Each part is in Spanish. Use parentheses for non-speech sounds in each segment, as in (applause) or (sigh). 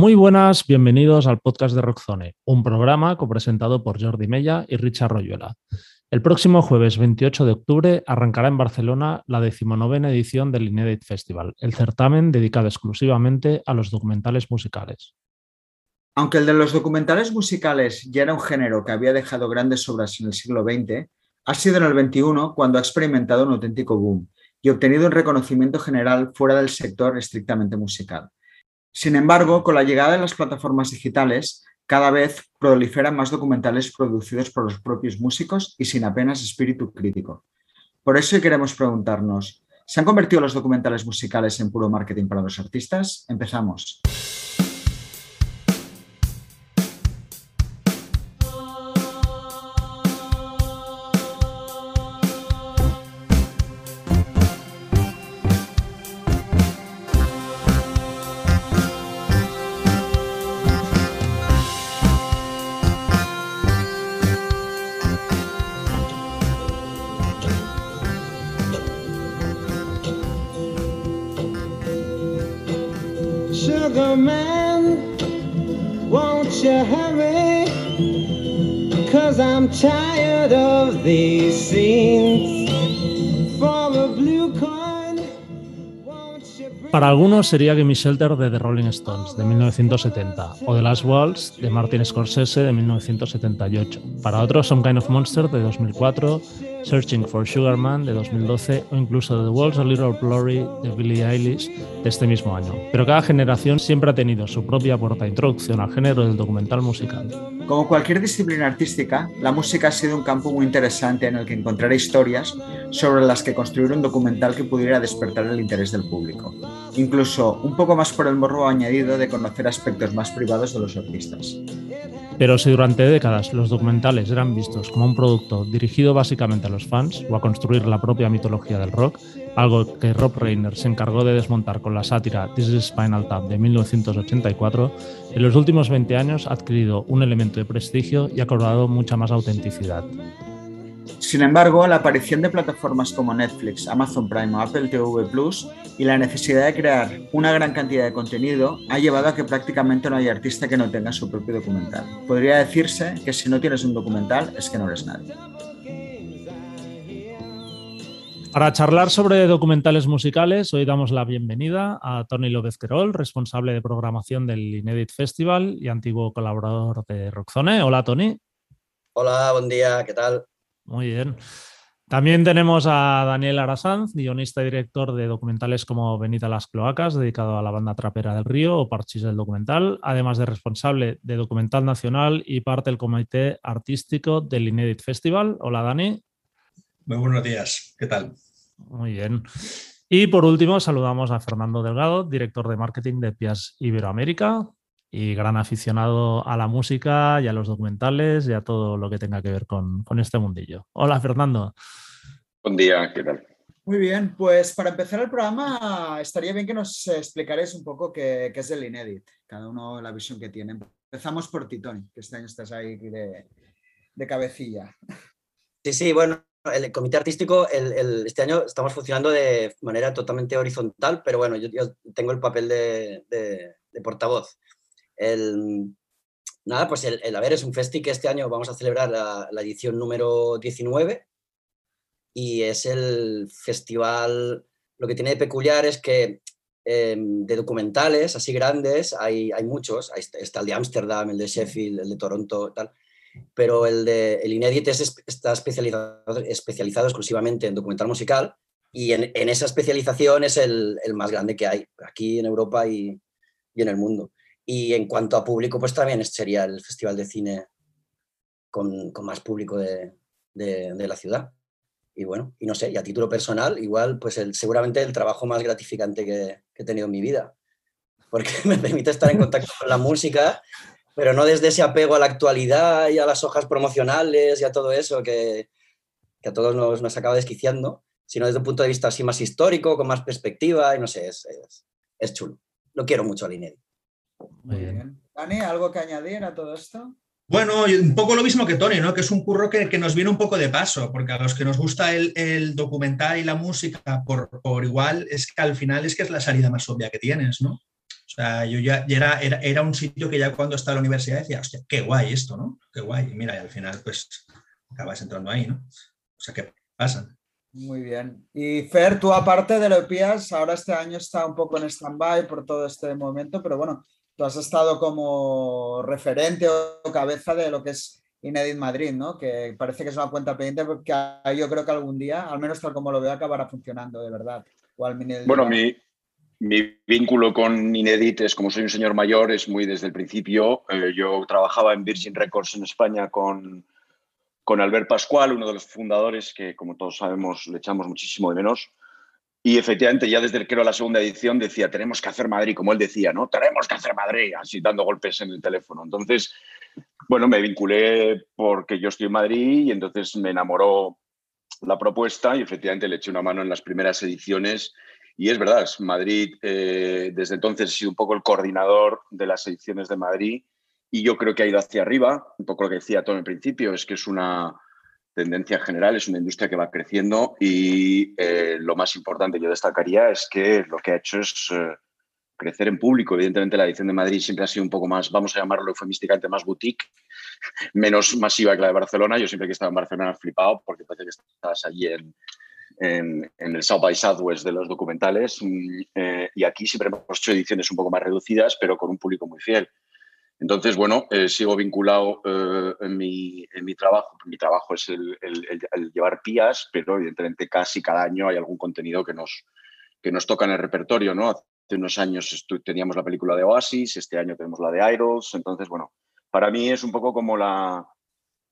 Muy buenas, bienvenidos al podcast de Rockzone, un programa copresentado por Jordi Mella y Richard Royuela. El próximo jueves 28 de octubre arrancará en Barcelona la decimonovena edición del Inédit Festival, el certamen dedicado exclusivamente a los documentales musicales. Aunque el de los documentales musicales ya era un género que había dejado grandes obras en el siglo XX, ha sido en el XXI cuando ha experimentado un auténtico boom y obtenido un reconocimiento general fuera del sector estrictamente musical. Sin embargo, con la llegada de las plataformas digitales, cada vez proliferan más documentales producidos por los propios músicos y sin apenas espíritu crítico. Por eso queremos preguntarnos, ¿se han convertido los documentales musicales en puro marketing para los artistas? Empezamos. Para algunos sería Gimme Shelter de The Rolling Stones de 1970 o The Last Waltz de Martin Scorsese de 1978. Para otros Some Kind of Monster de 2004, Searching for Sugar Man de 2012 o incluso The Walls a Little Glory de Billie Eilish de este mismo año. Pero cada generación siempre ha tenido su propia puerta de introducción al género del documental musical. Como cualquier disciplina artística, la música ha sido un campo muy interesante en el que encontrar historias sobre las que construir un documental que pudiera despertar el interés del público. Incluso un poco más por el morro añadido de conocer aspectos más privados de los artistas. Pero si durante décadas los documentales eran vistos como un producto dirigido básicamente a los fans o a construir la propia mitología del rock, algo que Rob Reiner se encargó de desmontar con la sátira This is Spinal Tap de 1984, en los últimos 20 años ha adquirido un elemento de prestigio y ha cobrado mucha más autenticidad. Sin embargo, la aparición de plataformas como Netflix, Amazon Prime o Apple TV Plus y la necesidad de crear una gran cantidad de contenido ha llevado a que prácticamente no hay artista que no tenga su propio documental. Podría decirse que si no tienes un documental es que no eres nadie. Para charlar sobre documentales musicales, hoy damos la bienvenida a Tony López Querol, responsable de programación del Inédit Festival y antiguo colaborador de Rockzone. Hola, Tony. Hola, buen día, ¿qué tal? Muy bien. También tenemos a Daniel Arasanz, guionista y director de documentales como Venida a las Cloacas, dedicado a la banda trapera del río o Parchís del documental, además de responsable de Documental Nacional y parte del comité artístico del Inédit Festival. Hola, Dani. Muy buenos días, ¿qué tal? Muy bien. Y por último, saludamos a Fernando Delgado, director de marketing de Pias Iberoamérica y gran aficionado a la música y a los documentales y a todo lo que tenga que ver con, con este mundillo. Hola, Fernando. Buen día, ¿qué tal? Muy bien, pues para empezar el programa estaría bien que nos explicaréis un poco qué, qué es el Inédit, cada uno la visión que tiene. Empezamos por ti, Tony, que este año estás ahí de, de cabecilla. Sí, sí, bueno, el comité artístico, el, el- este año estamos funcionando de manera totalmente horizontal, pero bueno, yo, yo tengo el papel de, de- de portavoz. El, nada, pues el, el A ver es un festi que este año vamos a celebrar la, la edición número 19 y es el festival, lo que tiene de peculiar es que em, de documentales así grandes hay, hay muchos, Ahí está, el de Ámsterdam, el de Sheffield, el de Toronto, tal pero el de el Inédit es está especializado, especializado exclusivamente en documental musical y en, en esa especialización es el, el más grande que hay aquí en Europa y, y en el mundo. Y en cuanto a público, pues también sería el festival de cine con, con más público de, de- la ciudad. Y bueno, y no sé, y a título personal, igual, pues el, seguramente el trabajo más gratificante que, he tenido en mi vida, porque (laughs) me permite estar en contacto con la música pero no desde ese apego a la actualidad y a las hojas promocionales y a todo eso que, que a todos nos, nos acaba desquiciando, sino desde un punto de vista así más histórico, con más perspectiva, y no sé, es, es, es chulo. Lo quiero mucho al Inédit. Muy bien. Dani, ¿algo que añadir a todo esto? Bueno, un poco lo mismo que Tony, ¿no? Que es un curro que, que nos viene un poco de paso, porque a los que nos gusta el, el documental y la música por, por igual, es que al final es que es la salida más obvia que tienes, ¿no? O sea, yo ya, ya era, era, era, un sitio que ya cuando estaba en la universidad decía, hostia, qué guay esto, ¿no? Qué guay. Y mira, y al final, pues, acabas entrando ahí, ¿no? O sea, ¿qué pasa? Muy bien. Y Fer, tú aparte de Leopías, ahora este año está un poco en stand-by por todo este momento, pero bueno, tú has estado como referente o cabeza de lo que es Inedit Madrid, ¿no? Que parece que es una cuenta pendiente porque yo creo que algún día, al menos tal como lo veo, acabará funcionando de verdad. bueno, mi, mi, vínculo con Inedit es, como soy un señor mayor, es muy desde el principio. Eh, yo trabajaba en Virgin Records en España con con Albert Pascual, uno de los fundadores que, como todos sabemos, le echamos muchísimo de menos. Y efectivamente, ya desde era la segunda edición decía, tenemos que hacer Madrid, como él decía, ¿no? Tenemos que hacer Madrid, así dando golpes en el teléfono. Entonces, bueno, me vinculé porque yo estoy en Madrid y entonces me enamoró la propuesta y efectivamente le eché una mano en las primeras ediciones. Y es verdad, Madrid eh, desde entonces ha sido un poco el coordinador de las ediciones de Madrid y yo creo que ha ido hacia arriba, un poco lo que decía todo en principio, es que es una tendencia general, es una industria que va creciendo y eh, lo más importante yo destacaría es que lo que ha hecho es eh, crecer en público. Evidentemente la edición de Madrid siempre ha sido un poco más, vamos a llamarlo eufemísticamente, más boutique, (laughs) menos masiva que la de Barcelona. Yo siempre que he estado en Barcelona flipado porque parece que estás allí en, en, el South by Southwest de los documentales mm, eh, y aquí siempre hemos hecho ediciones un poco más reducidas, pero con un público muy fiel. Entonces, bueno, eh, sigo vinculado eh, en, mi, en, mi, trabajo. Mi trabajo es el, llevar pías, pero evidentemente casi cada año hay algún contenido que nos, que nos toca en el repertorio, ¿no? Hace unos años teníamos la película de Oasis, este año tenemos la de Idols. Entonces, bueno, para mí es un poco como la,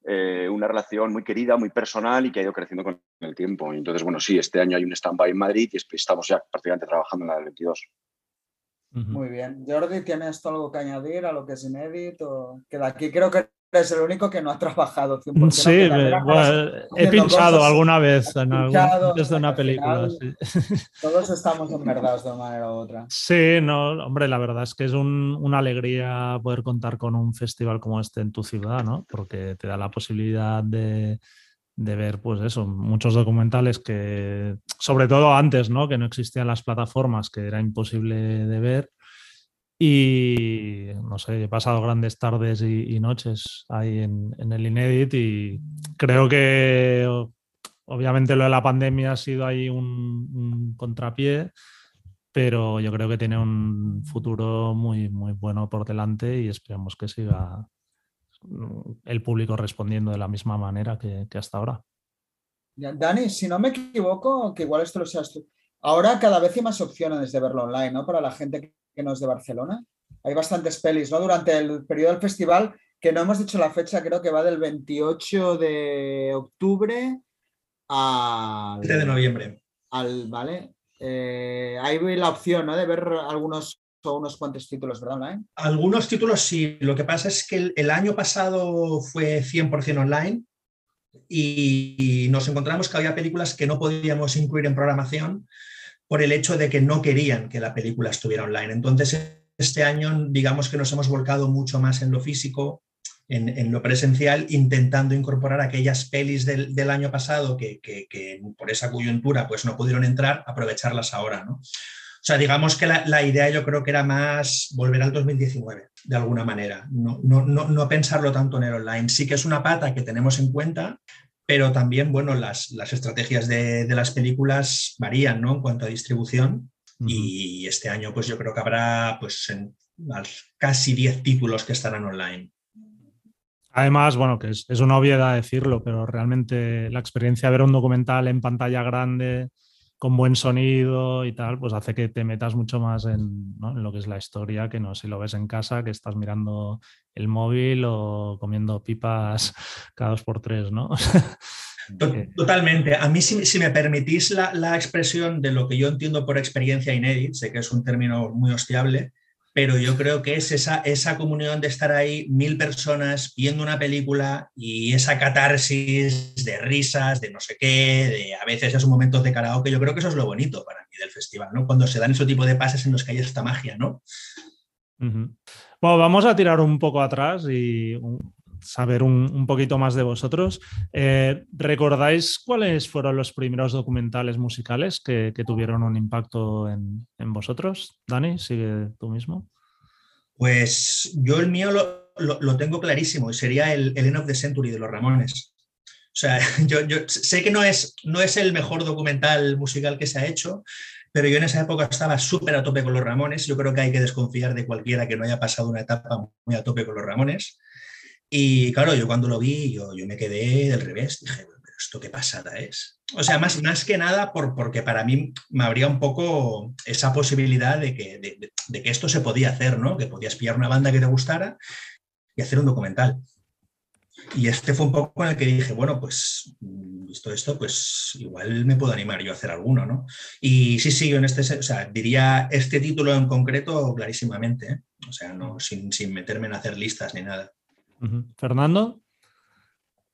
eh, una relación muy querida, muy personal y que ha ido creciendo con el tiempo. Entonces, bueno, sí, este año hay un stand-by en Madrid y estamos ya prácticamente trabajando en la del 22. Muy bien. Jordi, ¿tienes algo que añadir a lo que es inédito? Que de aquí creo que eres el único que no ha trabajado 100%. Sí, he pinchado alguna vez en desde una película. (laughs) Todos estamos enverdados de una manera u otra. Sí, no, hombre, la verdad es que es una alegría poder contar con un festival como este en tu ciudad, ¿no? Porque te da la posibilidad de de ver, pues eso, muchos documentales que, sobre todo antes, ¿no? Que no existían las plataformas, que era imposible de ver. Y no sé, he pasado grandes tardes y, noches ahí en, el Inedit y creo que obviamente lo de la pandemia ha sido ahí un, un, contrapié, pero yo creo que tiene un futuro muy, muy bueno por delante y esperamos que siga, el público respondiendo de la misma manera que, hasta ahora. Dani, si no me equivoco, que igual esto lo seas tú, ahora cada vez hay más opciones de verlo online, ¿no? Para la gente que no es de Barcelona. Hay bastantes pelis, ¿no? Durante el periodo del festival, que no hemos dicho la fecha, creo que va del 28 de octubre al... 7 de noviembre. Al, ¿vale? Eh, hay la opción, ¿no? De ver algunos unos cuantos títulos, ¿verdad? Online? Algunos títulos sí. Lo que pasa es que el, año pasado fue 100% online y nos encontramos que había películas que no podíamos incluir en programación por el hecho de que no querían que la película estuviera online. Entonces, este año, digamos que nos hemos volcado mucho más en lo físico, en, lo presencial, intentando incorporar aquellas pelis del, año pasado que, que, por esa coyuntura pues no pudieron entrar, aprovecharlas ahora. ¿no? O sea, digamos que la, idea yo creo que era más volver al 2019, de alguna manera, no, no, no, pensarlo tanto en el online. Sí que es una pata que tenemos en cuenta, pero también, bueno, las, las estrategias de, de, las películas varían, ¿no? En cuanto a distribución. Y este año, pues yo creo que habrá, pues, en, casi 10 títulos que estarán online. Además, bueno, que es, es, una obviedad decirlo, pero realmente la experiencia de ver un documental en pantalla grande con buen sonido y tal, pues hace que te metas mucho más en, lo que es la historia, que no si lo ves en casa, que estás mirando el móvil o comiendo pipas (laughs) cada dos por tres, ¿no? (laughs) Totalmente. A mí, si, me permitís la, la, expresión de lo que yo entiendo por experiencia inédita, sé que es un término muy hostiable, pero yo creo que es esa, esa comunión de estar ahí mil personas viendo una película y esa catarsis de risas, de no sé qué, de a veces esos momentos de karaoke, yo creo que eso es lo bonito para mí del festival, ¿no? Cuando se dan ese tipo de pases en los que hay esta magia, ¿no? Bueno, vamos a tirar un poco atrás y saber un, poquito más de vosotros. Eh, ¿Recordáis cuáles fueron los primeros documentales musicales que, tuvieron un impacto en, vosotros? Dani, sigue tú mismo. Pues yo el mío lo, lo- lo tengo clarísimo y sería el, el End of the Century de los Ramones. O sea, (laughs) yo, yo sé que no es, no es el mejor documental musical que se ha hecho, pero yo en esa época estaba súper a tope con los Ramones. Yo creo que hay que desconfiar de cualquiera que no haya pasado una etapa muy a tope con los Ramones. Y claro, yo cuando lo vi, yo, yo me quedé del revés. Dije, pero esto qué pasada es. O sea, más, más que nada por, porque para mí me habría un poco esa posibilidad de que, de, que esto se podía hacer, ¿no? Que podías pillar una banda que te gustara y hacer un documental. Y este fue un poco en el que dije, bueno, pues mm, visto esto, pues igual me puedo animar yo a hacer alguno, ¿no? Y sí, sí, yo en este, o sea, diría este título en concreto clarísimamente, ¿eh? o sea, no, sin, sin meterme en hacer listas ni nada. Fernando.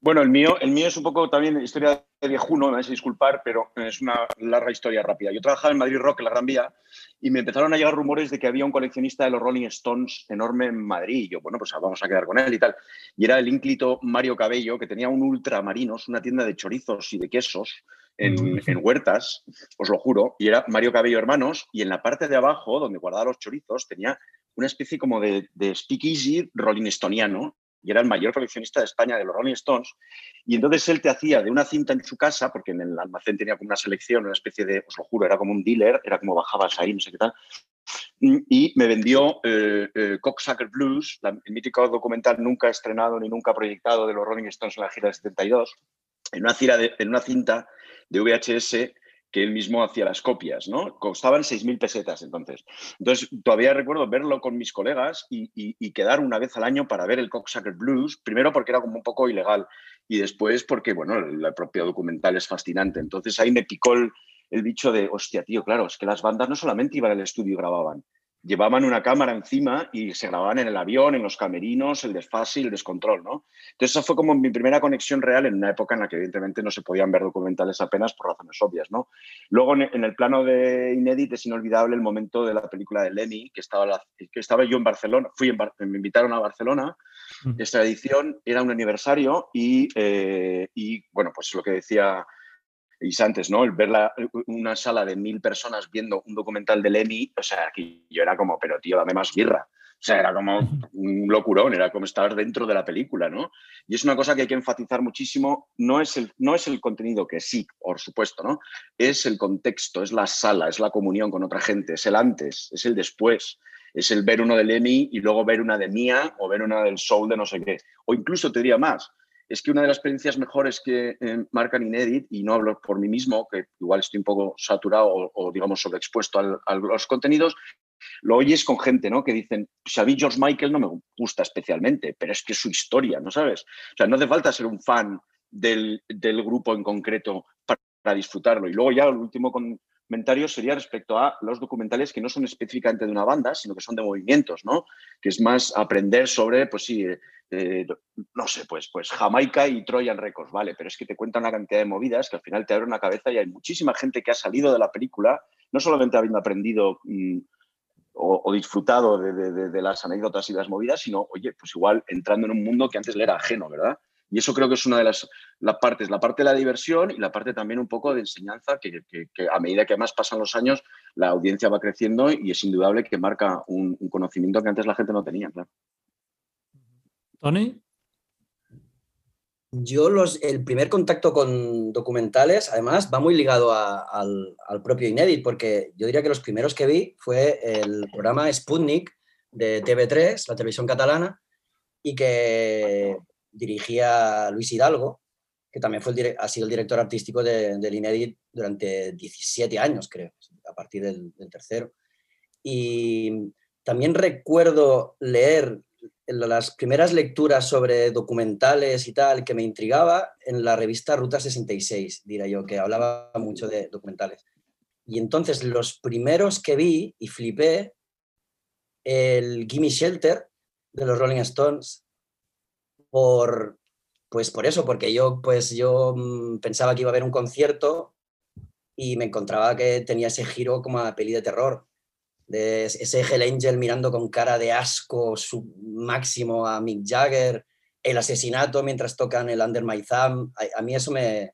Bueno, el mío, el mío es un poco también historia de viejuno, me vais a disculpar, pero es una larga historia rápida. Yo trabajaba en Madrid Rock, en la Gran Vía, y me empezaron a llegar rumores de que había un coleccionista de los Rolling Stones enorme en Madrid. Y yo, bueno, pues vamos a quedar con él y tal. Y era el ínclito Mario Cabello, que tenía un ultramarinos, una tienda de chorizos y de quesos en, en Huertas, os lo juro. Y era Mario Cabello Hermanos, y en la parte de abajo, donde guardaba los chorizos, tenía una especie como de, de speakeasy rolling stoniano, y era el mayor coleccionista de España de los Rolling Stones. Y entonces él te hacía de una cinta en su casa, porque en el almacén tenía como una selección, una especie de, os lo juro, era como un dealer, era como bajabas ahí, no sé qué tal. Y me vendió eh, eh, Cocksucker Blues, la- el mítico documental nunca estrenado ni nunca proyectado de los Rolling Stones en la gira del 72, en una, en una cinta de VHS que él mismo hacía las copias, ¿no? Costaban 6.000 pesetas entonces. Entonces, todavía recuerdo verlo con mis colegas y, quedar una vez al año para ver el Cocksucker Blues, primero porque era como un poco ilegal y después porque, bueno, el, el propio documental es fascinante. Entonces ahí me picó el, el bicho de, hostia, tío, claro, es que las bandas no solamente iban al estudio y grababan, llevaban una cámara encima y se grababan en el avión, en los camerinos, el desfase y el descontrol, ¿no? Entonces esa fue como mi primera conexión real en una época en la que evidentemente no se podían ver documentales apenas por razones obvias, ¿no? Luego en, el plano de Inédit es inolvidable el momento de la película de Lemmy, que estaba, la- que estaba yo en Barcelona, fui en Bar- me invitaron a Barcelona, esta edición era un aniversario y, eh, y, bueno, pues lo que decía Is antes, ¿no? El ver la- una sala de mil personas viendo un documental de Lemmy, o sea, que yo era como, pero tío, dame más birra. O sea, era como un locurón, era como estar dentro de la película, ¿no? Y es una cosa que hay que enfatizar muchísimo, no es el, no es el contenido, que sí, por supuesto, ¿no? Es el contexto, es la sala, es la comunión con otra gente, es el antes, es el después, es el ver uno de Lemmy y luego ver una de Mía o ver una del Soul de no sé qué. O incluso te diría más, es que una de las experiencias mejores que eh, marcan Inédit, y no hablo por mí mismo, que igual estoy un poco saturado o, digamos sobreexpuesto a los contenidos, lo oyes con gente, ¿no? Que dicen, pues a mí George Michael no me gusta especialmente, pero es que su historia, ¿no sabes? O sea, no hace falta ser un fan del, del grupo en concreto para, para disfrutarlo. Y luego ya el último comentario sería respecto a los documentales que no son específicamente de una banda, sino que son de movimientos, ¿no? Que es más aprender sobre, pues sí, eh, no sé, pues, pues Jamaica y Trojan Records, vale, pero es que te cuenta una cantidad de movidas que al final te abre una cabeza y hay muchísima gente que ha salido de la película, no solamente habiendo aprendido mm, o, disfrutado de, las anécdotas y las movidas, sino, oye, pues igual entrando en un mundo que antes le era ajeno, ¿verdad? Y eso creo que es una de las, las, partes, la parte de la diversión y la parte también un poco de enseñanza, que, que, que, a medida que más pasan los años, la audiencia va creciendo y es indudable que marca un, un conocimiento que antes la gente no tenía, claro. Tony. Yo los, el primer contacto con documentales, además, va muy ligado a, al, al, propio Inédit, porque yo diría que los primeros que vi fue el programa Sputnik de TV3, la televisión catalana, y que dirigía Luis Hidalgo, que también fue el, ha sido el director artístico de, del Inédit durante 17 años, creo, a partir del, del tercero. Y también recuerdo leer las primeras lecturas sobre documentales y tal que me intrigaba en la revista Ruta 66, diría yo, que hablaba mucho de documentales. Y entonces los primeros que vi y flipé, el Gimme Shelter de los Rolling Stones, por, pues por eso, porque yo, pues yo mm, pensaba que iba a haber un concierto y me encontraba que tenía ese giro como a peli de terror de ese Hell Angel mirando con cara de asco su máximo a Mick Jagger, el asesinato mientras tocan el Under My Thumb, a, mí eso me,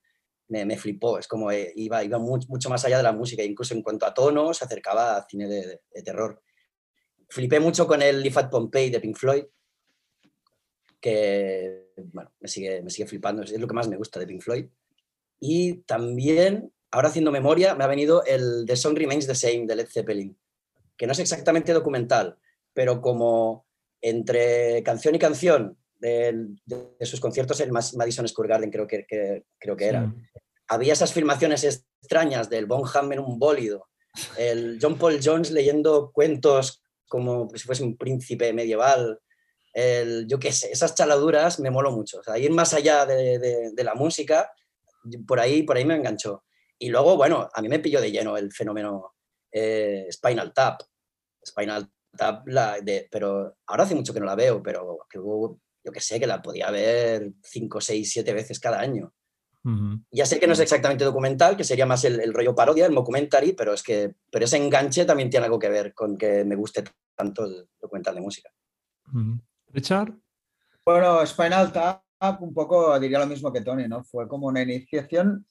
me, flipó, es como eh, iba, iba mucho, mucho, más allá de la música, incluso en cuanto a tono se acercaba a cine de, de, terror. flipé mucho con el Leaf at Pompeii de Pink Floyd, que bueno, me sigue, me sigue flipando, es lo que más me gusta de Pink Floyd. Y también, ahora haciendo memoria, me ha venido el The Song Remains the Same de Led Zeppelin, que no es exactamente documental, pero como entre canción y canción de, de sus conciertos en Madison Square Garden, creo que, creo que era. Había esas filmaciones extrañas del Bonham en un bólido, el John Paul Jones leyendo cuentos como si fuese un príncipe medieval, el, yo qué sé, esas chaladuras me moló mucho. O sea, ir más allá de, de, la música, por ahí, por ahí me enganchó. Y luego, bueno, a mí me pilló de lleno el fenómeno eh, Spinal Tap. Spinal Tap, la de, pero ahora hace mucho que no la veo, pero que yo qué sé, que la podía ver cinco, seis, siete veces cada año. Ya sé que no es exactamente documental, que sería más el, rollo parodia, el documentary, pero es que pero ese enganche también tiene algo que ver con que me guste tanto el documental de música. Richard. Bueno, Spinal Tap un poco diría lo mismo que Tony, ¿no? Fue como una iniciación,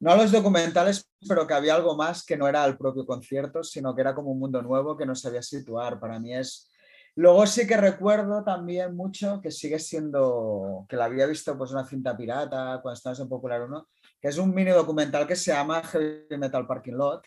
no a los documentales, pero que había algo más que no era el propio concierto, sino que era como un mundo nuevo que no sabía situar. Para mí es Luego sí que recuerdo también mucho que sigue siendo, que la había visto pues una cinta pirata cuando estaba en Popular 1, que es un mini documental que se llama Heavy Metal Parking Lot,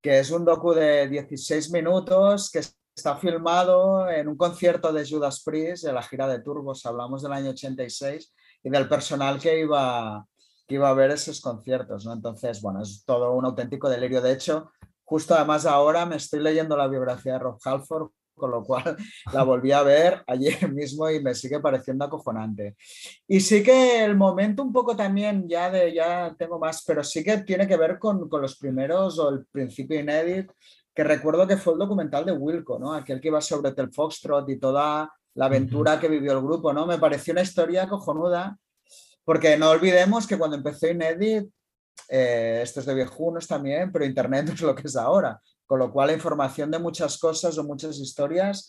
que es un docu de 16 minutos que está filmado en un concierto de Judas Priest, de la gira de Turbos, hablamos del año 86, y del personal que iba, que iba a ver esos conciertos, ¿no? Entonces, bueno, es todo un auténtico delirio. De hecho, justo además ahora me estoy leyendo la biografía de Rob Halford, con lo cual (laughs) la volví a ver ayer mismo y me sigue pareciendo acojonante. Y sí que el momento un poco también, ya de ya tengo más, pero sí que tiene que ver con, con los primeros o el principio inédito, que recuerdo que fue el documental de Wilco, ¿no? Aquel que iba sobre el Foxtrot y toda la aventura que vivió el grupo, ¿no? Me pareció una historia cojonuda, porque no olvidemos que cuando empezó Inédit, eh, esto es de viejunos también, pero Internet (laughs) no es lo que es ahora. Con lo cual, la información de muchas cosas o muchas historias,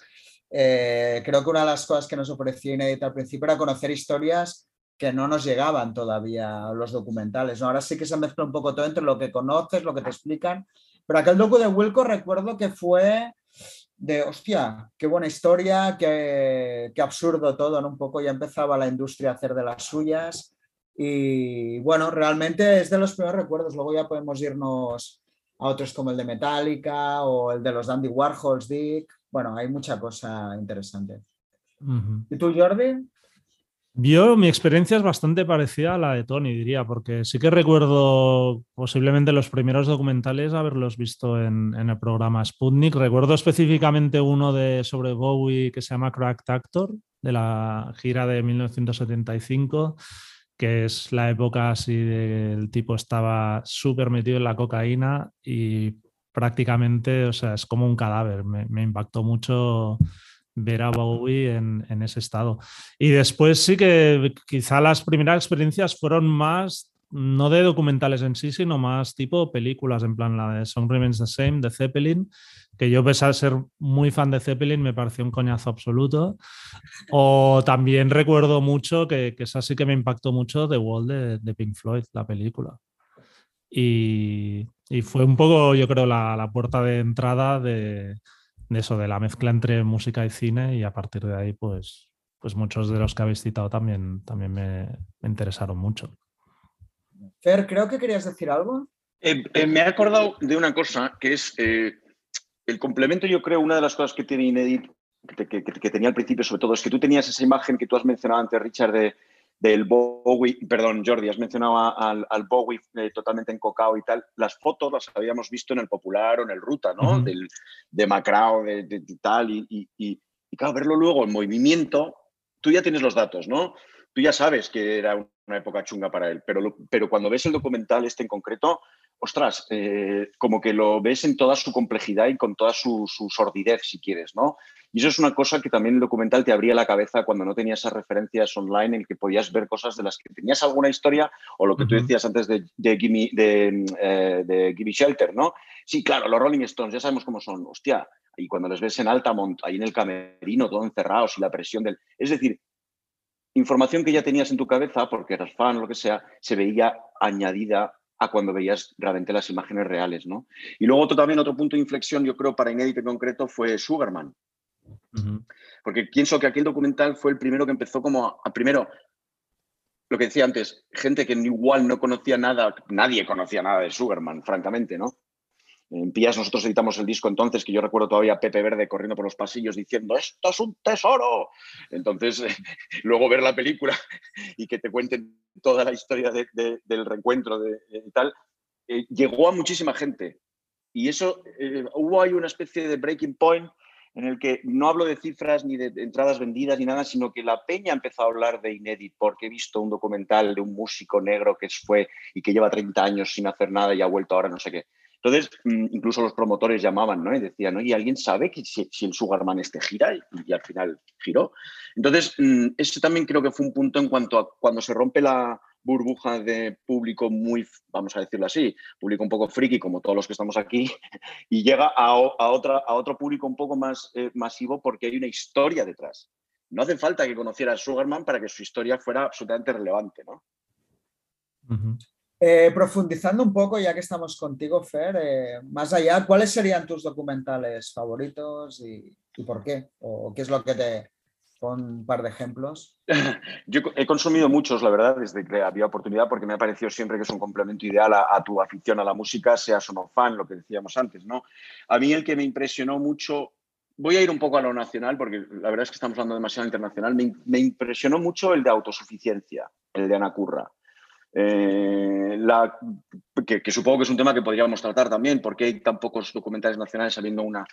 eh, creo que una de las cosas que nos ofrecía Inédita al principio era conocer historias que no nos llegaban todavía los documentales. ¿no? Ahora sí que se mezcla un poco todo entre lo que conoces, lo que te explican. Pero aquel docu de Wilco recuerdo que fue de, hostia, qué buena historia, qué, qué absurdo todo, ¿no? Un poco ya empezaba la industria a hacer de las suyas. Y bueno, realmente es de los primeros recuerdos. Luego ya podemos irnos a otros como el de Metallica o el de los Dandy Warhols, Dick. Bueno, hay mucha cosa interesante. ¿Y tú, Jordi? Yo, mi experiencia es bastante parecida a la de Tony, diría, porque sí que recuerdo posiblemente los primeros documentales haberlos visto en, en el programa Sputnik. Recuerdo específicamente uno de, sobre Bowie que se llama Cracked Actor, de la gira de 1975 que es la época así del tipo estaba súper metido en la cocaína y prácticamente, o sea, es como un cadáver. Me, impactó mucho ver a Bowie en, ese estado. Y después sí que quizá las primeras experiencias fueron más no de documentales en sí, sino más tipo películas, en plan la de Song Remains the Same, de Zeppelin, que yo pese a ser muy fan de Zeppelin me pareció un coñazo absoluto. O también recuerdo mucho, que, que esa sí que me impactó mucho, The Wall de, de Pink Floyd, la película. Y, y, fue un poco, yo creo, la, la puerta de entrada de, de, eso, de la mezcla entre música y cine y a partir de ahí, pues, pues muchos de los que habéis citado también, también me, me interesaron mucho. Fer, creo que querías decir algo. Eh, eh, me he acordado de una cosa que es eh, el complemento, yo creo, una de las cosas que tiene Inedit, que, tenía al principio sobre todo, es que tú tenías esa imagen que tú has mencionado antes, Richard, de, del Bowie, perdón, Jordi, has mencionado al, Bowie totalmente encocado y tal. Las fotos las habíamos visto en el Popular o en el Ruta, ¿no? Del, de Macrao, de, de, tal, y, y, y, claro, verlo luego en movimiento, tú ya tienes los datos, ¿no? Tú ya sabes que era una época chunga para él, pero, pero cuando ves el documental este en concreto, ostras, eh, como que lo ves en toda su complejidad y con toda su, sordidez, si quieres, ¿no? Y eso es una cosa que también el documental te abría la cabeza cuando no tenías esas referencias online en que podías ver cosas de las que tenías alguna historia o lo que tú decías antes de, de, Gimme, de, eh, Shelter, ¿no? Sí, claro, los Rolling Stones, ya sabemos cómo son, hostia, y cuando les ves en Altamont, ahí en el camerino, todo encerrados y la presión del... Es decir, información que ya tenías en tu cabeza, porque eras fan o lo que sea, se veía añadida a cuando veías realmente las imágenes reales, ¿no? Y luego otro, también otro punto de inflexión, yo creo, para Inédito en concreto, fue Sugarman. Porque pienso que aquel documental fue el primero que empezó como a, primero, lo que decía antes, gente que igual no conocía nada, nadie conocía nada de Sugarman, francamente, ¿no? En Pías nosotros editamos el disco entonces, que yo recuerdo todavía a Pepe Verde corriendo por los pasillos diciendo, esto es un tesoro. Entonces, (laughs) luego ver la película (laughs) y que te cuenten toda la historia del reencuentro de, tal, eh, llegó a muchísima gente. Y eso, eh, hubo ahí una especie de breaking point en el que no hablo de cifras ni de entradas vendidas ni nada, sino que la peña empezó a hablar de Inédit porque he visto un documental de un músico negro que fue y que lleva 30 años sin hacer nada y ha vuelto ahora no sé qué. Entonces, mm, incluso los promotores llamaban ¿no? y decían, ¿y alguien sabe que si, el Sugarman este gira? Y, al final giró. Entonces, mm, eso también creo que fue un punto en cuanto a cuando se rompe la burbuja de público muy, vamos a decirlo así, público un poco friki, como todos los que estamos aquí, y llega a, otra, a otro público un poco más eh, masivo porque hay una historia detrás. No hace falta que conociera a Sugarman para que su historia fuera absolutamente relevante, ¿no? Eh, profundizando un poco, ya que estamos contigo, Fer, eh, más allá, ¿cuáles serían tus documentales favoritos y, por qué? ¿O qué es lo que te... con un par de ejemplos? (laughs) Yo he consumido muchos, la verdad, desde que había oportunidad, porque me ha parecido siempre que es un complemento ideal a, tu afición a la música, seas o no fan, lo que decíamos antes, ¿no? A mí el que me impresionó mucho voy a ir un poco a lo nacional, porque la verdad es que estamos hablando demasiado internacional. Me, me impresionó mucho el de autosuficiencia, el de Ana Curra. Eh, la, que, supongo que es un tema que podríamos tratar también, porque hay tan pocos documentales nacionales habiendo una,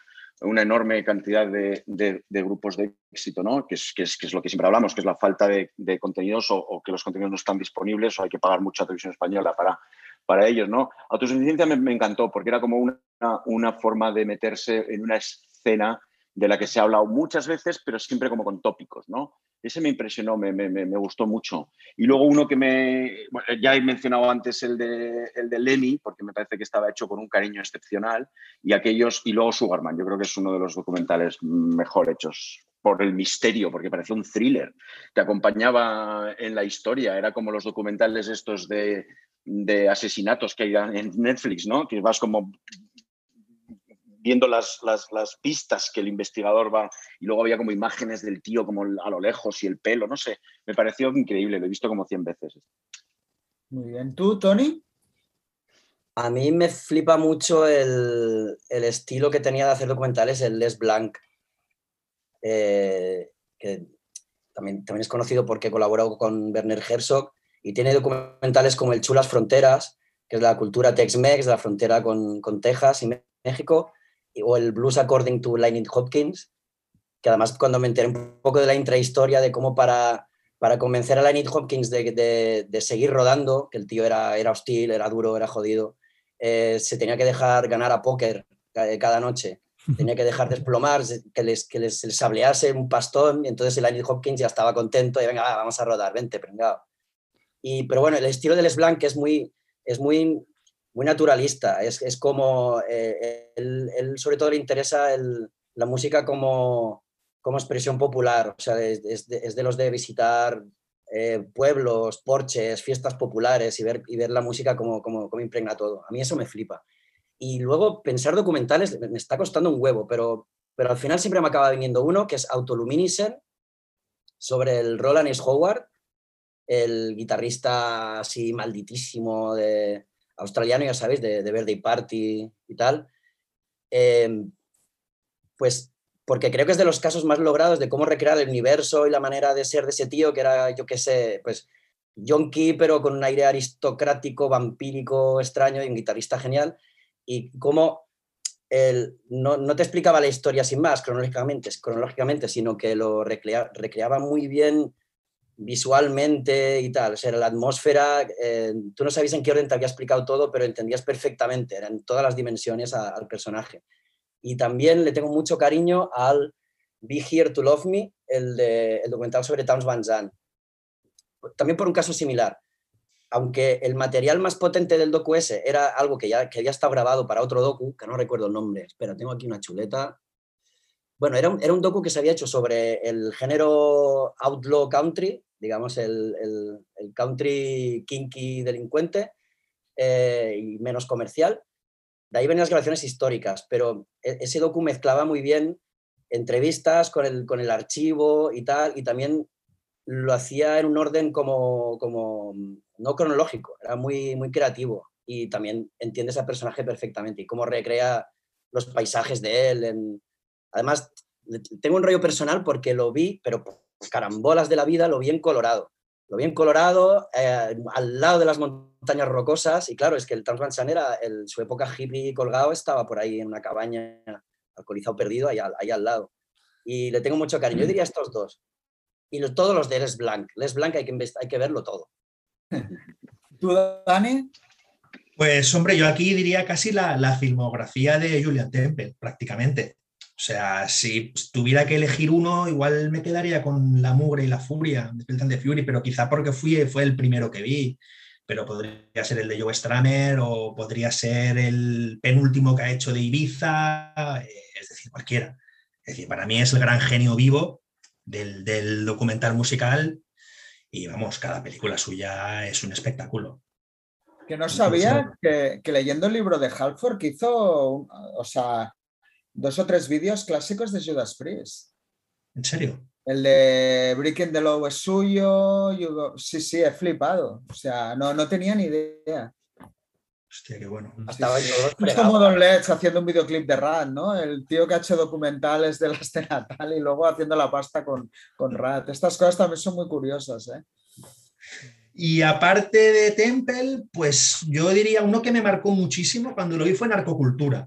una enorme cantidad de, de, grupos de éxito, ¿no? Que es, que, es, que es, lo que siempre hablamos, que es la falta de, contenidos o, que los contenidos no están disponibles o hay que pagar mucha televisión española para, para ellos. ¿no? Autosuficiencia me, me encantó porque era como una, una forma de meterse en una escena de la que se ha hablado muchas veces, pero siempre como con tópicos, ¿no? Ese me impresionó, me, me, me gustó mucho. Y luego uno que me... ya he mencionado antes el de, el de porque me parece que estaba hecho con un cariño excepcional, y aquellos... Y luego Sugarman, yo creo que es uno de los documentales mejor hechos por el misterio, porque parecía un thriller. Te acompañaba en la historia, era como los documentales estos de, de asesinatos que hay en Netflix, ¿no? Que vas como viendo las, las, pistas que el investigador va y luego había como imágenes del tío como a lo lejos y el pelo, no sé, me pareció increíble, lo he visto como 100 veces. Muy bien, ¿tú, Tony? A mí me flipa mucho el, estilo que tenía de hacer documentales, el Les Blanc, eh, que también, también es conocido porque colaboró con Werner Herzog y tiene documentales como el Chulas Fronteras, que es la cultura Tex-Mex, la frontera con, con Texas y México, o el Blues According to Lightning Hopkins, que además cuando me enteré un poco de la intrahistoria de cómo para, para convencer a Lightning Hopkins de, de, seguir rodando, que el tío era, era hostil, era duro, era jodido, eh, se tenía que dejar ganar a póker cada noche, tenía que dejar desplomar, que les, que les, sablease un pastón, y entonces el Lightning Hopkins ya estaba contento y venga, vamos a rodar, vente, prengado. Y, pero bueno, el estilo de Les Blanc es muy, es muy muy naturalista. Es, es como, eh, él, sobre todo le interesa la música como, como expresión popular, o sea, es, de, los de visitar eh, pueblos, porches, fiestas populares y ver, y ver la música como, como, como, impregna todo. A mí eso me flipa. Y luego pensar documentales me está costando un huevo, pero, pero al final siempre me acaba viniendo uno que es Autoluminiscent sobre el Roland S. Howard, el guitarrista así malditísimo de, australiano, ya sabéis, de, de Verde Party y tal, em, pues porque creo que es de los casos más logrados de cómo recrear el universo y la manera de ser de ese tío, que era, yo qué sé, pues yonki, pero con un aire aristocrático, vampírico, extraño y un guitarrista genial, y cómo no, no, te explicaba la historia sin más, cronológicamente, cronológicamente sino que lo recreaba muy bien visualmente y tal. O sea, la atmósfera, eh, tú no sabías en qué orden te había explicado todo, pero entendías perfectamente, eran todas las dimensiones al personaje. Y también le tengo mucho cariño al Be Here to Love Me, el, de, el documental sobre Towns Van Zandt. También por un caso similar. Aunque el material más potente del docu ese era algo que ya, que ya está grabado para otro docu, que no recuerdo el nombre. Espera, tengo aquí una chuleta. Bueno, era un, era un docu que se había hecho sobre el género outlaw country, digamos, el, el, country kinky delincuente eh, y menos comercial. De ahí venían las grabaciones históricas, pero e, ese docu mezclaba muy bien entrevistas con el, con el archivo y tal, y también lo hacía en un orden como, como no cronológico, era muy, muy creativo y también entiende ese personaje perfectamente y cómo recrea los paisajes de él. En... Además, tengo un rollo personal porque lo vi, pero carambolas de la vida, lo vi en Colorado. Lo vi en Colorado, eh, al lado de las montañas rocosas, y claro, es que el Van era el, su época hippie colgado, estaba por ahí en una cabaña, alcoholizado perdido, ahí, ahí al lado. Y le tengo mucho cariño. Yo diría estos dos. Y todos los de Les Blanc. Les Blanc hay que, hay que verlo todo. (laughs) ¿Tú, Dani? Pues hombre, yo aquí diría casi la, la filmografía de Julian Temple, prácticamente. O sea, si tuviera que elegir uno, igual me quedaría con La Mugre y La Furia de de Fury, pero quizá porque fui, fue el primero que vi. Pero podría ser el de Joe Stramer o podría ser el penúltimo que ha hecho de Ibiza, eh, es decir, cualquiera. Es decir, para mí es el gran genio vivo del, del documental musical y vamos, cada película suya es un espectáculo. Que no sabía que, que, leyendo el libro de Halford que hizo, o sea, dos o tres vídeos clásicos de Judas Priest. ¿En serio? El de Breaking the Law es suyo. Sí, sí, he flipado. O sea, no, no tenía ni idea. Hostia, qué bueno. Estaba sí, es como Don Letts haciendo un videoclip de Rat, ¿no? El tío que ha hecho documentales de la escena tal y luego haciendo la pasta con, con Rat. Estas cosas también son muy curiosas, ¿eh? Y aparte de Temple, pues yo diría uno que me marcó muchísimo cuando lo vi fue Narcocultura.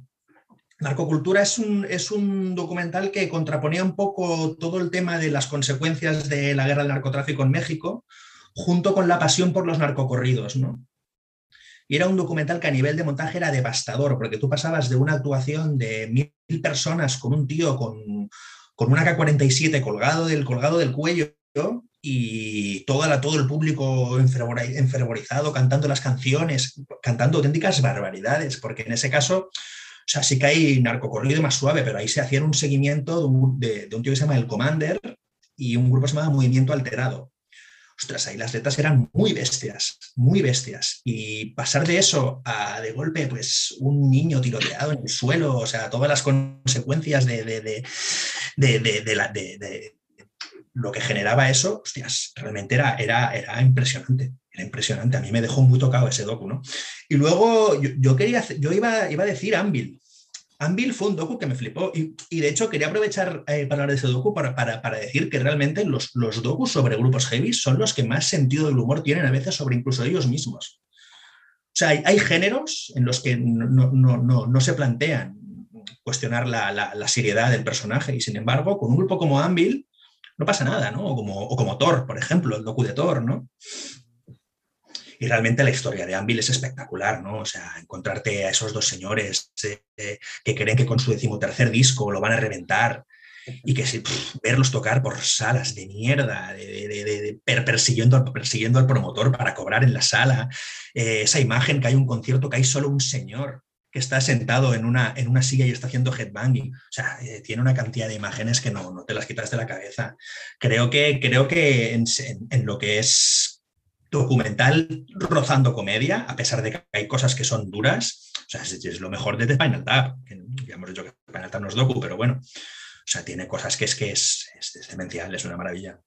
Narcocultura es un, es un, documental que contraponía un poco todo el tema de las consecuencias de la guerra del narcotráfico en México, junto con la pasión por los narcocorridos. ¿no? Y era un documental que a nivel de montaje era devastador, porque tú pasabas de una actuación de mil personas con un tío con, con un AK-47 colgado del, colgado del cuello y toda la, todo el público enfervorizado cantando las canciones, cantando auténticas barbaridades, porque en ese caso sea, sí que hay narcocorrido más suave, pero ahí se hacía un seguimiento de un, tío que se llama El Commander y un grupo que se llama Movimiento Alterado. Ostras, ahí las letras eran muy bestias, muy bestias. Y pasar de eso a de golpe, pues un niño tiroteado en el suelo, o sea, todas las consecuencias de, de, lo que generaba eso, hostias, realmente era, era, era impresionante. Era impresionante. A mí me dejó muy tocado ese docu, ¿no? Y luego yo, yo quería, yo iba, iba a decir Anvil, Anvil fue un docu que me flipó y, y de hecho quería aprovechar eh, para hablar de ese docu para, para, para decir que realmente los, los docus sobre grupos heavy son los que más sentido del humor tienen a veces sobre incluso ellos mismos. O sea, hay, hay géneros en los que no, no, no, no se plantean cuestionar la, la, la, seriedad del personaje y sin embargo con un grupo como Anvil no pasa nada, ¿no? O como, o como Thor, por ejemplo, el docu de Thor, ¿no? Y realmente la historia de Anvil es espectacular, ¿no? O sea, encontrarte a esos dos señores eh, que creen que con su decimotercer disco lo van a reventar y que pff, verlos tocar por salas de mierda, de, de, de, persiguiendo, persiguiendo al promotor para cobrar en la sala, eh, esa imagen que hay un concierto que hay solo un señor que está sentado en una, en una silla y está haciendo headbanging. O sea, eh, tiene una cantidad de imágenes que no, no, te las quitas de la cabeza. Creo que, creo que en, en, en lo que es documental rozando comedia, a pesar de que hay cosas que son duras. O sea, es, es lo mejor de The Spinal Tap, que ya hemos dicho que Spinal Tap no es docu, pero bueno, o sea, tiene cosas que es que es, es, es demencial, es una maravilla.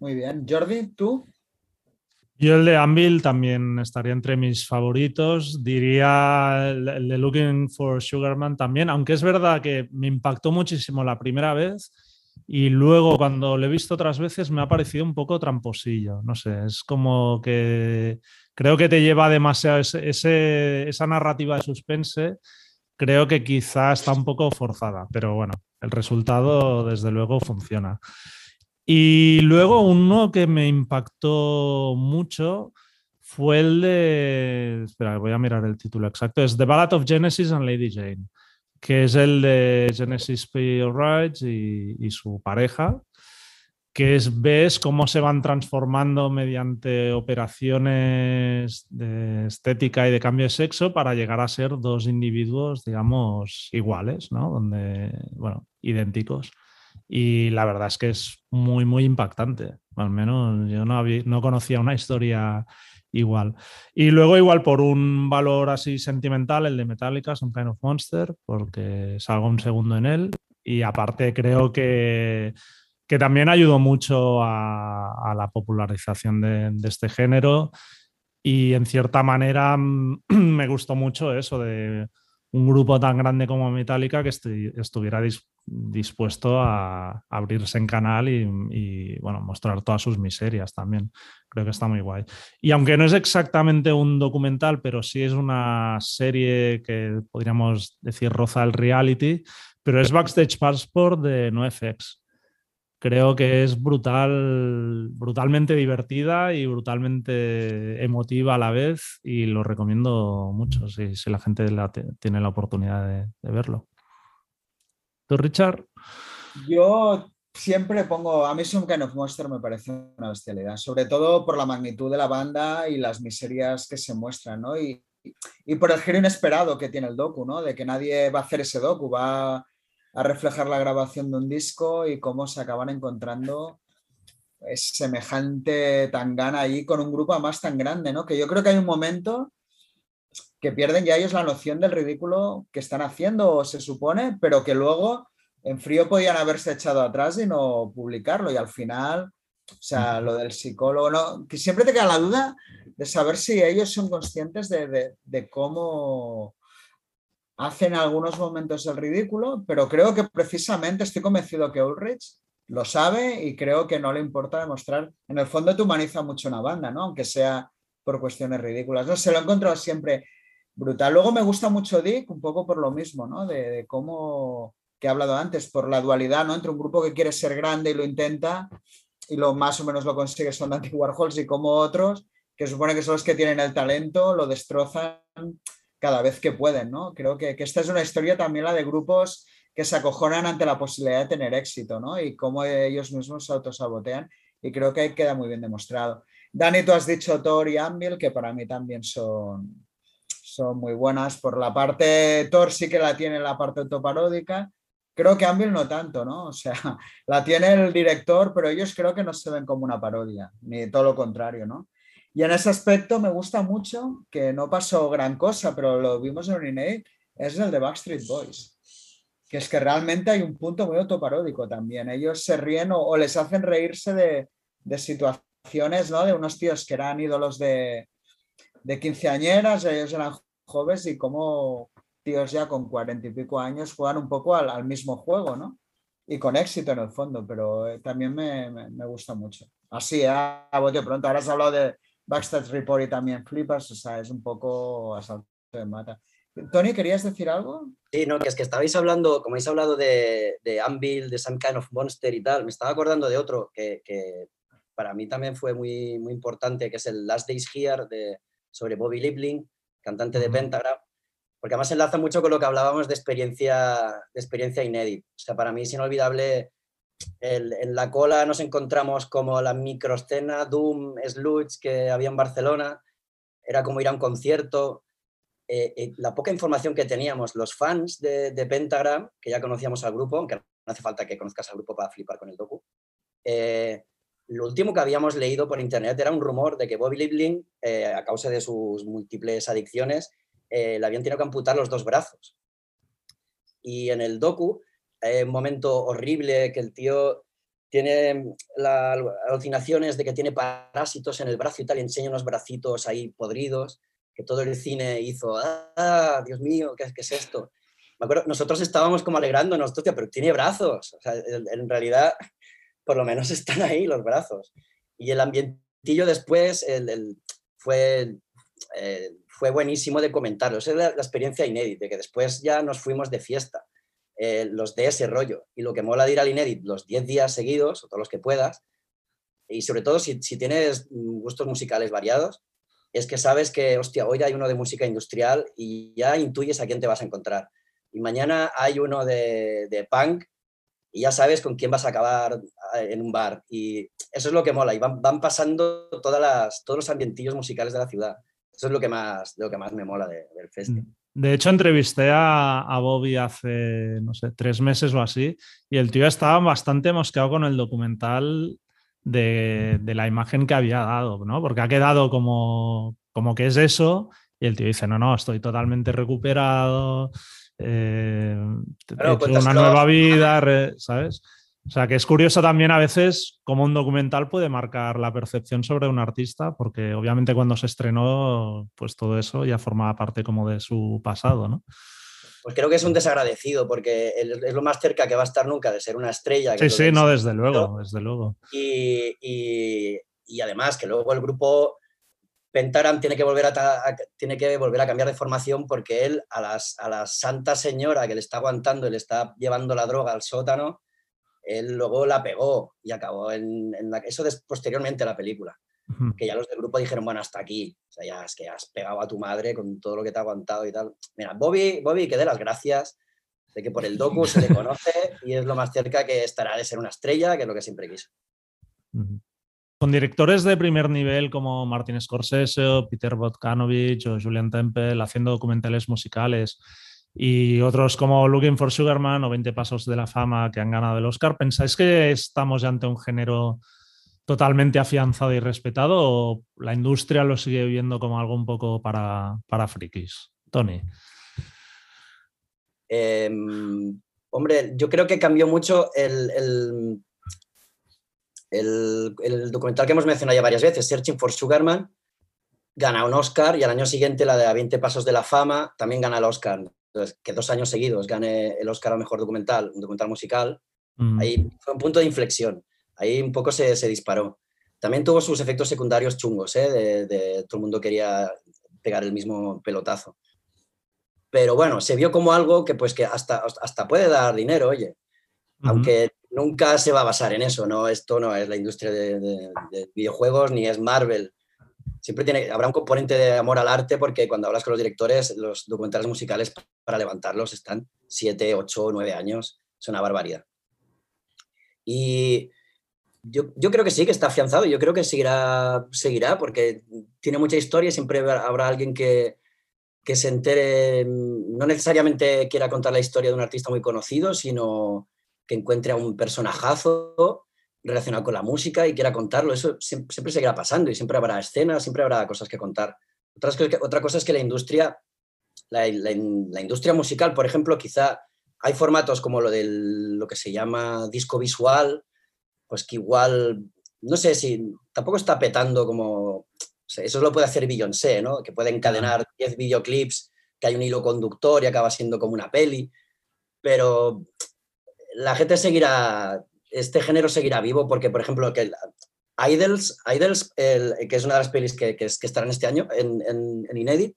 Muy bien. Jordi, ¿tú? Yo el de Anvil también estaría entre mis favoritos. Diría el, el de Looking for Sugarman también, aunque es verdad que me impactó muchísimo la primera vez y luego cuando lo he visto otras veces me ha parecido un poco tramposillo, no sé, es como que creo que te lleva demasiado esa narrativa de suspense, creo que quizá está un poco forzada, pero bueno, el resultado desde luego funciona. Y luego uno que me impactó mucho fue el de, espera, voy a mirar el título exacto, es The Ballad of Genesis and Lady Jane que es el de Genesis P. Wright y, y, su pareja, que es, ves cómo se van transformando mediante operaciones de estética y de cambio de sexo para llegar a ser dos individuos, digamos, iguales, ¿no? Donde, bueno, idénticos. Y la verdad es que es muy, muy impactante. Al menos yo no, había, no conocía una historia igual. Y luego igual por un valor así sentimental, el de Metallica, Some Kind of Monster, porque salgo un segundo en él. y aparte creo que, que también ayudó mucho a, la popularización de, este género y en cierta manera (clears throat) me gustó mucho eso de un grupo tan grande como Metallica que estuviera dispuesto a abrirse en canal y, bueno, mostrar todas sus miserias también. Creo que está muy guay. Y aunque no es exactamente un documental, pero sí es una serie que podríamos decir roza el reality, pero es Backstage Passport de NoFX creo que es brutal, brutalmente divertida y brutalmente emotiva a la vez y lo recomiendo mucho si, la gente la tiene la oportunidad de, verlo. ¿Tú, Richard? Yo siempre pongo, a mí Some Kind of Monster me parece una bestialidad, sobre todo por la magnitud de la banda y las miserias que se muestran, ¿no? Y, y por el giro inesperado que tiene el docu, ¿no? De que nadie va a hacer ese docu, va a reflejar la grabación de un disco y cómo se acaban encontrando es semejante tangana ahí con un grupo más tan grande, ¿no? Que yo creo que hay un momento que pierden ya ellos la noción del ridículo que están haciendo, se supone, pero que luego en frío podían haberse echado atrás y no publicarlo. Y al final, o sea, lo del psicólogo, ¿no? Que siempre te queda la duda de saber si ellos son conscientes de, de, de cómo hacen algunos momentos el ridículo, pero creo que precisamente estoy convencido que Ulrich lo sabe y creo que no le importa demostrar. En el fondo te humaniza mucho una banda, ¿no? Aunque sea por cuestiones ridículas. No se lo he encontrado siempre brutal. Luego me gusta mucho Dick, un poco por lo mismo, ¿no? De, cómo que he hablado antes, por la dualidad, ¿no? Entre un grupo que quiere ser grande y lo intenta y lo más o menos lo consigue son Anti Warhols y como otros que supone que son los que tienen el talento, lo destrozan cada vez que pueden, ¿no? Creo que, que, esta es una historia también la de grupos que se acojonan ante la posibilidad de tener éxito, ¿no? Y cómo ellos mismos se autosabotean y creo que queda muy bien demostrado. Dani, tú has dicho Thor y Anvil, que para mí también son, son muy buenas. Por la parte, Thor sí que la tiene la parte autoparódica, creo que Anvil no tanto, ¿no? O sea, (laughs) la tiene el director, pero ellos creo que no se ven como una parodia, ni todo lo contrario, ¿no? Y en ese aspecto me gusta mucho, que no pasó gran cosa, pero lo vimos en Urinate, es el de Backstreet Boys. Que es que realmente hay un punto muy autoparódico también. Ellos se ríen o, o les hacen reírse de, de, situaciones, ¿no? De unos tíos que eran ídolos de, de quinceañeras, ellos eran jóvenes y como tíos ya con cuarenta y pico años juegan un poco al, al, mismo juego, ¿no? Y con éxito en el fondo, pero eh, también me, me, me gusta mucho. Así, ¿eh? a bote pronto. Ahora has hablado de, Backstage Report y también flipas, o sea, es un poco asalto de mata. Tony, ¿querías decir algo? Sí, no, que es que estabais hablando, como habéis hablado de, de Anvil, de Some Kind of Monster y tal, me estaba acordando de otro que, que para mí también fue muy, muy importante, que es el Last Days Here de, sobre Bobby Liebling, cantante de Pentagram, porque además enlaza mucho con lo que hablábamos de experiencia, de experiencia inédita. O sea, para mí es inolvidable el, en la cola nos encontramos como la microescena Doom, Sludge que había en Barcelona, era como ir a un concierto. Eh, eh, la poca información que teníamos, los fans de, de, Pentagram, que ya conocíamos al grupo, aunque no hace falta que conozcas al grupo para flipar con el docu, eh, lo último que habíamos leído por internet era un rumor de que Bobby Liebling, eh, a causa de sus múltiples adicciones, le habían tenido que amputar los dos brazos. Y en el docu eh, un momento horrible que el tío tiene las alucinaciones de que tiene parásitos en el brazo y tal, y enseña unos bracitos ahí podridos, que todo el cine hizo, ah, Dios mío, ¿qué, es esto? Me nosotros estábamos como alegrándonos, pero tiene brazos, o sea, en realidad, por lo menos (laughs) están ahí los brazos. Y el ambientillo después fue, eh, fue buenísimo de comentarlo, es la, la experiencia inédita, que después ya nos fuimos de fiesta eh, los de ese rollo. Y lo que mola de ir al Inédit los 10 días seguidos, o todos los que puedas, y sobre todo si, si, tienes gustos musicales variados, es que sabes que, hostia, hoy hay uno de música industrial y ya intuyes a quién te vas a encontrar. Y mañana hay uno de, de punk y ya sabes con quién vas a acabar eh, en un bar. Y eso es lo que mola. Y van, van pasando todas las, todos los ambientillos musicales de la ciudad. Eso es lo que más, lo que más me mola de, del festival. Mm. De hecho, entrevisté a, a, Bobby hace, no sé, tres meses o así, y el tío estaba bastante mosqueado con el documental de, de la imagen que había dado, ¿no? Porque ha quedado como, como que es eso, y el tío dice, no, no, estoy totalmente recuperado, eh, he hecho una nueva vida, ¿sabes? O sea, que es curioso también a veces cómo un documental puede marcar la percepción sobre un artista, porque obviamente cuando se estrenó, pues todo eso ya formaba parte como de su pasado, ¿no? Pues creo que es un desagradecido, porque es lo más cerca que va a estar nunca de ser una estrella. que Sí, sí, no, desde luego, desde luego. y, y- y además que luego el grupo Pentagram tiene que volver a, tiene que volver a cambiar de formación porque él a, las, a la santa señora que le está aguantando y le está llevando la droga al sótano, él luego la pegó y acabó en, en la, eso des- posteriormente a la película, que ya los del grupo dijeron, bueno, hasta aquí, o sea, ya es que has pegado a tu madre con todo lo que te ha aguantado y tal. Mira, Bobby, Bobby que dé las gracias de que por el docu se le conoce y es lo más cerca que estará de ser una estrella, que es lo que siempre quiso. Con directores de primer nivel como Martin Scorsese o Peter Bogdanovich o Julian Temple haciendo documentales musicales y otros como Looking for Sugarman o 20 Pasos de la Fama que han ganado el Oscar, ¿pensáis que estamos ya ante un género totalmente afianzado y respetado o la industria lo sigue viendo como algo un poco para, para frikis? Tony. Em, hombre, yo creo que cambió mucho el, el- el- el documental que hemos mencionado ya varias veces, Searching for Sugarman, gana un Oscar y al año siguiente la de A 20 Pasos de la Fama también gana el Oscar. Entonces, que dos años seguidos gane el Oscar al mejor documental, un documental musical, Mm, ahí fue un punto de inflexión. Ahí un poco se, se disparó. También tuvo sus efectos secundarios chungos, ¿eh? de, de- todo el mundo quería pegar el mismo pelotazo. Pero bueno, se vio como algo que pues que hasta, hasta puede dar dinero, oye, aunque nunca se va a basar en eso, ¿no? Esto no es la industria de, de- de videojuegos ni es Marvel. Siempre tiene, habrá un componente de amor al arte porque cuando hablas con los directores, los documentales musicales para levantarlos están 7, 8, 9 años. Es una barbaridad. Y yo, yo creo que sí, que está afianzado. y Yo creo que seguirá, seguirá porque tiene mucha historia y siempre habrá alguien que, que se entere, no necesariamente quiera contar la historia de un artista muy conocido, sino que encuentre a un personajazo relacionado con la música y quiera contarlo. Eso siempre, siempre seguirá pasando y siempre habrá escenas, siempre habrá cosas que contar. Otras otra cosa es que la industria, la, la- la industria musical, por ejemplo, quizá hay formatos como lo de lo que se llama disco visual, pues que igual, no sé si tampoco está petando como, o sea, eso lo puede hacer Beyoncé, ¿no? Que puede encadenar 10 videoclips, que hay un hilo conductor y acaba siendo como una peli, pero la gente seguirá, este género seguirá vivo porque, por ejemplo, que Idols, Idols el- que es una de las pelis que, que, que estarán este año en, en, en Inédit,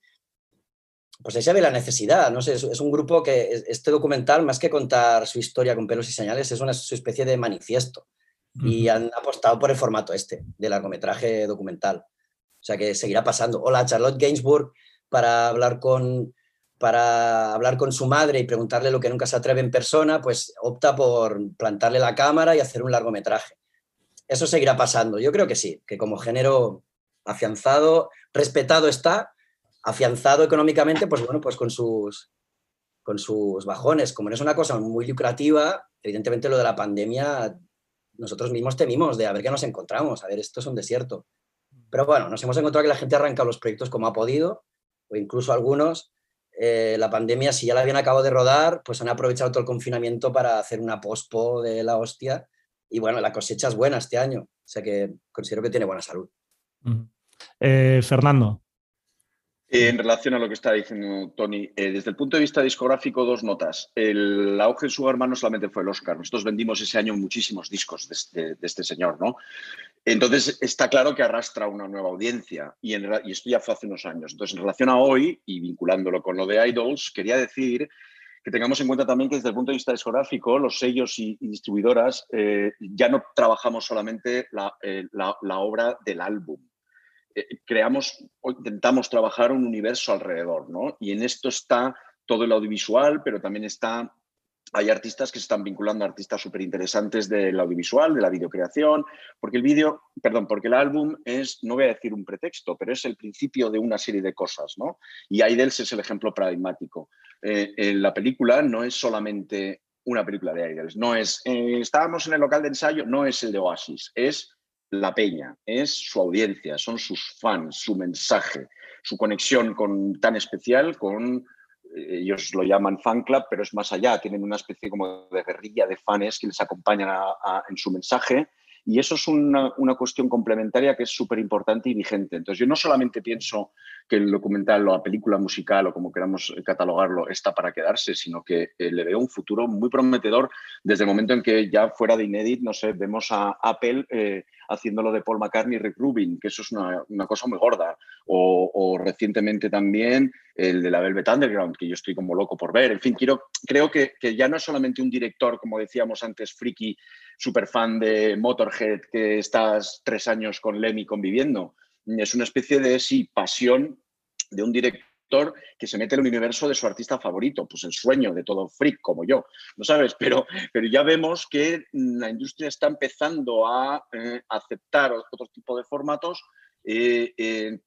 pues ahí se ve la necesidad, no sé, es, es un grupo que es- este documental, más que contar su historia con pelos y señales, es una su especie de manifiesto y han apostado por el formato este, de largometraje documental. O sea que seguirá pasando. Hola, Charlotte Gainsbourg, para hablar con para hablar con su madre y preguntarle lo que nunca se atreve en persona, pues opta por plantarle la cámara y hacer un largometraje. Eso seguirá pasando. Yo creo que sí, que como género afianzado, respetado está, afianzado económicamente, pues bueno, pues con sus, con sus bajones. Como no es una cosa muy lucrativa, evidentemente lo de la pandemia, nosotros mismos temimos de a ver qué nos encontramos, a ver, esto es un desierto. Pero bueno, nos hemos encontrado que la gente ha arrancado los proyectos como ha podido, o incluso algunos, eh, la pandemia, si ya la habían acabado de rodar, pues han aprovechado todo el confinamiento para hacer una pospo de la hostia. Y bueno, la cosecha es buena este año, o sea que considero que tiene buena salud. Eh, Fernando. Eh, En relación a lo que está diciendo Tony, eh, desde el punto de vista discográfico, dos notas. El auge de Sugarman no solamente fue el Oscar, nosotros vendimos ese año muchísimos discos de este, de este señor, ¿no? Entonces está claro que arrastra una nueva audiencia y, en y esto ya fue hace unos años. Entonces, en relación a hoy y vinculándolo con lo de Idols, quería decir que tengamos en cuenta también que desde el punto de vista discográfico, los sellos y, y distribuidoras eh, ya no trabajamos solamente la, eh, la- la obra del álbum. Eh, creamos o intentamos trabajar un universo alrededor, ¿no? Y en esto está todo el audiovisual, pero también está hay artistas que se están vinculando a artistas súper interesantes del audiovisual, de la videocreación, porque el vídeo, perdón, porque el álbum es, no voy a decir un pretexto, pero es el principio de una serie de cosas, ¿no? Y Idols es el ejemplo paradigmático. Eh, eh, la película no es solamente una película de Idols, no es, eh, estábamos en el local de ensayo, no es el de Oasis, es la peña, es su audiencia, son sus fans, su mensaje, su conexión con, tan especial con ellos lo llaman fan club, pero es más allá, tienen una especie como de guerrilla de fans que les acompañan en su mensaje y eso es una, cuestión complementaria que es súper importante y vigente. Entonces, yo no solamente pienso que el documental o la película musical o como queramos catalogarlo está para quedarse, sino que eh, le veo un futuro muy prometedor desde el momento en que ya fuera de Inédit, no sé, vemos a Apple eh, haciéndolo de Paul McCartney y Rick Rubin, que eso es una, cosa muy gorda. O, recientemente también el de la Velvet Underground, que yo estoy como loco por ver. En fin, quiero, creo que, que ya no es solamente un director, como decíamos antes, friki, super fan de Motorhead, que estás tres años con Lemmy conviviendo. Es una especie de, sí, pasión de un director que se mete en el universo de su artista favorito, pues el sueño de todo freak como yo, ¿no sabes? Pero, pero ya vemos que la industria está empezando a eh, aceptar otro tipo de formatos eh,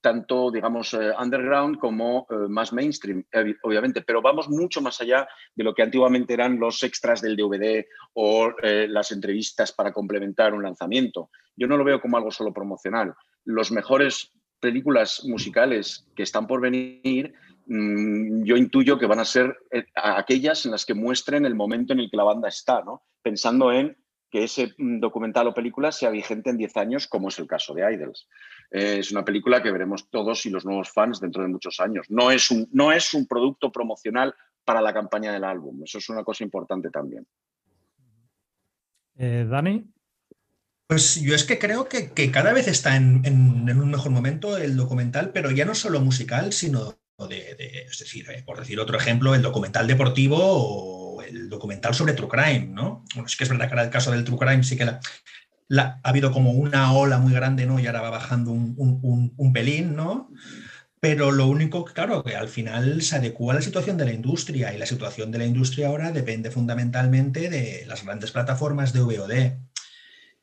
tanto, digamos, eh, underground como eh, más mainstream, obviamente, pero vamos mucho más allá de lo que antiguamente eran los extras del DVD o las entrevistas para complementar un lanzamiento. Yo no lo veo como algo solo promocional. Los mejores películas musicales que están por venir, mm, yo intuyo que van a ser aquellas en las que muestren el momento en el que la banda está, ¿no? pensando en que ese mm, documental o película sea vigente en 10 años, como es el caso de Idols. Eh, es una película que veremos todos y los nuevos fans dentro de muchos años. No es, un, no es un producto promocional para la campaña del álbum. Eso es una cosa importante también. Eh, Dani. Pues yo es que creo que, cada vez está en, un mejor momento el documental, pero ya no solo musical, sino de, es decir, eh, por decir otro ejemplo, el documental deportivo o el documental sobre True Crime, ¿no? Bueno, es que es verdad que ahora el caso del True Crime sí que ha habido como una ola muy grande, ¿no? Y ahora va bajando un, pelín, ¿no? Pero lo único, claro, que al final se adecua a la situación de la industria y la situación de la industria ahora depende fundamentalmente de las grandes plataformas de VOD.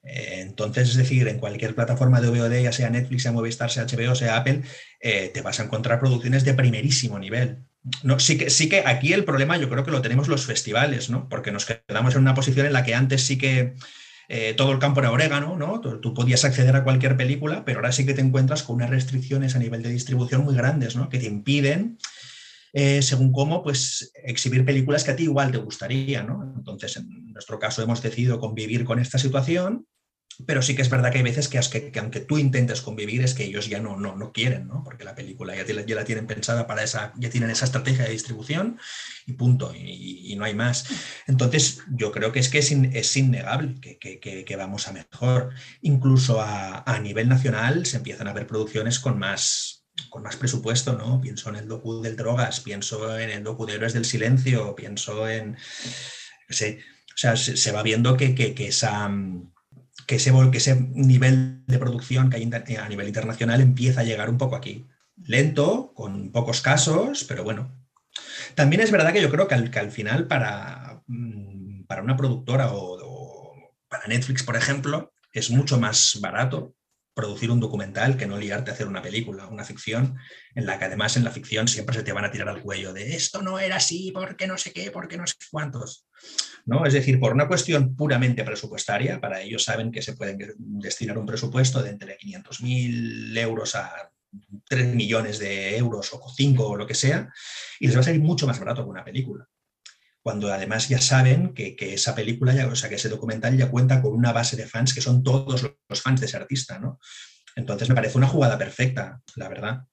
Eh, entonces, es decir, en cualquier plataforma de VOD, ya sea Netflix, sea Movistar, sea HBO, sea Apple, eh, te vas a encontrar producciones de primerísimo nivel. Sí, que, sí que aquí el problema yo creo que lo tenemos los festivales, ¿no? Porque nos quedamos en una posición en la que antes sí que eh, todo el campo era orégano, ¿no? Tú, podías acceder a cualquier película, pero ahora sí que te encuentras con unas restricciones a nivel de distribución muy grandes, ¿no? Que te impiden, según cómo, pues exhibir películas que a ti igual te gustaría, ¿no? Entonces, en nuestro caso hemos decidido convivir con esta situación pero sí que es verdad que hay veces que, que, aunque tú intentes convivir es que ellos ya no, no, no quieren, ¿no? porque la película ya, ya, la tienen pensada para esa, ya tienen esa estrategia de distribución y punto, y, no hay más. Entonces yo creo que es que es, es innegable que, que, que, vamos a mejor. Incluso a, a, nivel nacional se empiezan a ver producciones con más, con más presupuesto, ¿no? Pienso en el docu del Drogas, pienso en el docu de Héroes del Silencio, pienso en... o sea, se, se va viendo que, que esa que ese, que ese nivel de producción que hay a nivel internacional empieza a llegar un poco aquí. Lento, con pocos casos, pero bueno. También es verdad que yo creo que al, final para, mm, para una productora o, para Netflix, por ejemplo, es mucho más barato producir un documental que no liarte a hacer una película, una ficción, en la que además en la ficción siempre se te van a tirar al cuello de esto no era así, porque no sé qué, porque no sé cuántos. ¿No? Es decir, por una cuestión puramente presupuestaria, para ellos saben que se pueden destinar un presupuesto de entre 500.000 euros a 3 millones de euros o 5 o lo que sea, y les va a salir mucho más barato que una película. Cuando además ya saben que, esa película, ya, o sea, que ese documental ya cuenta con una base de fans que son todos los fans de ese artista, ¿no? Entonces me parece una jugada perfecta, la verdad.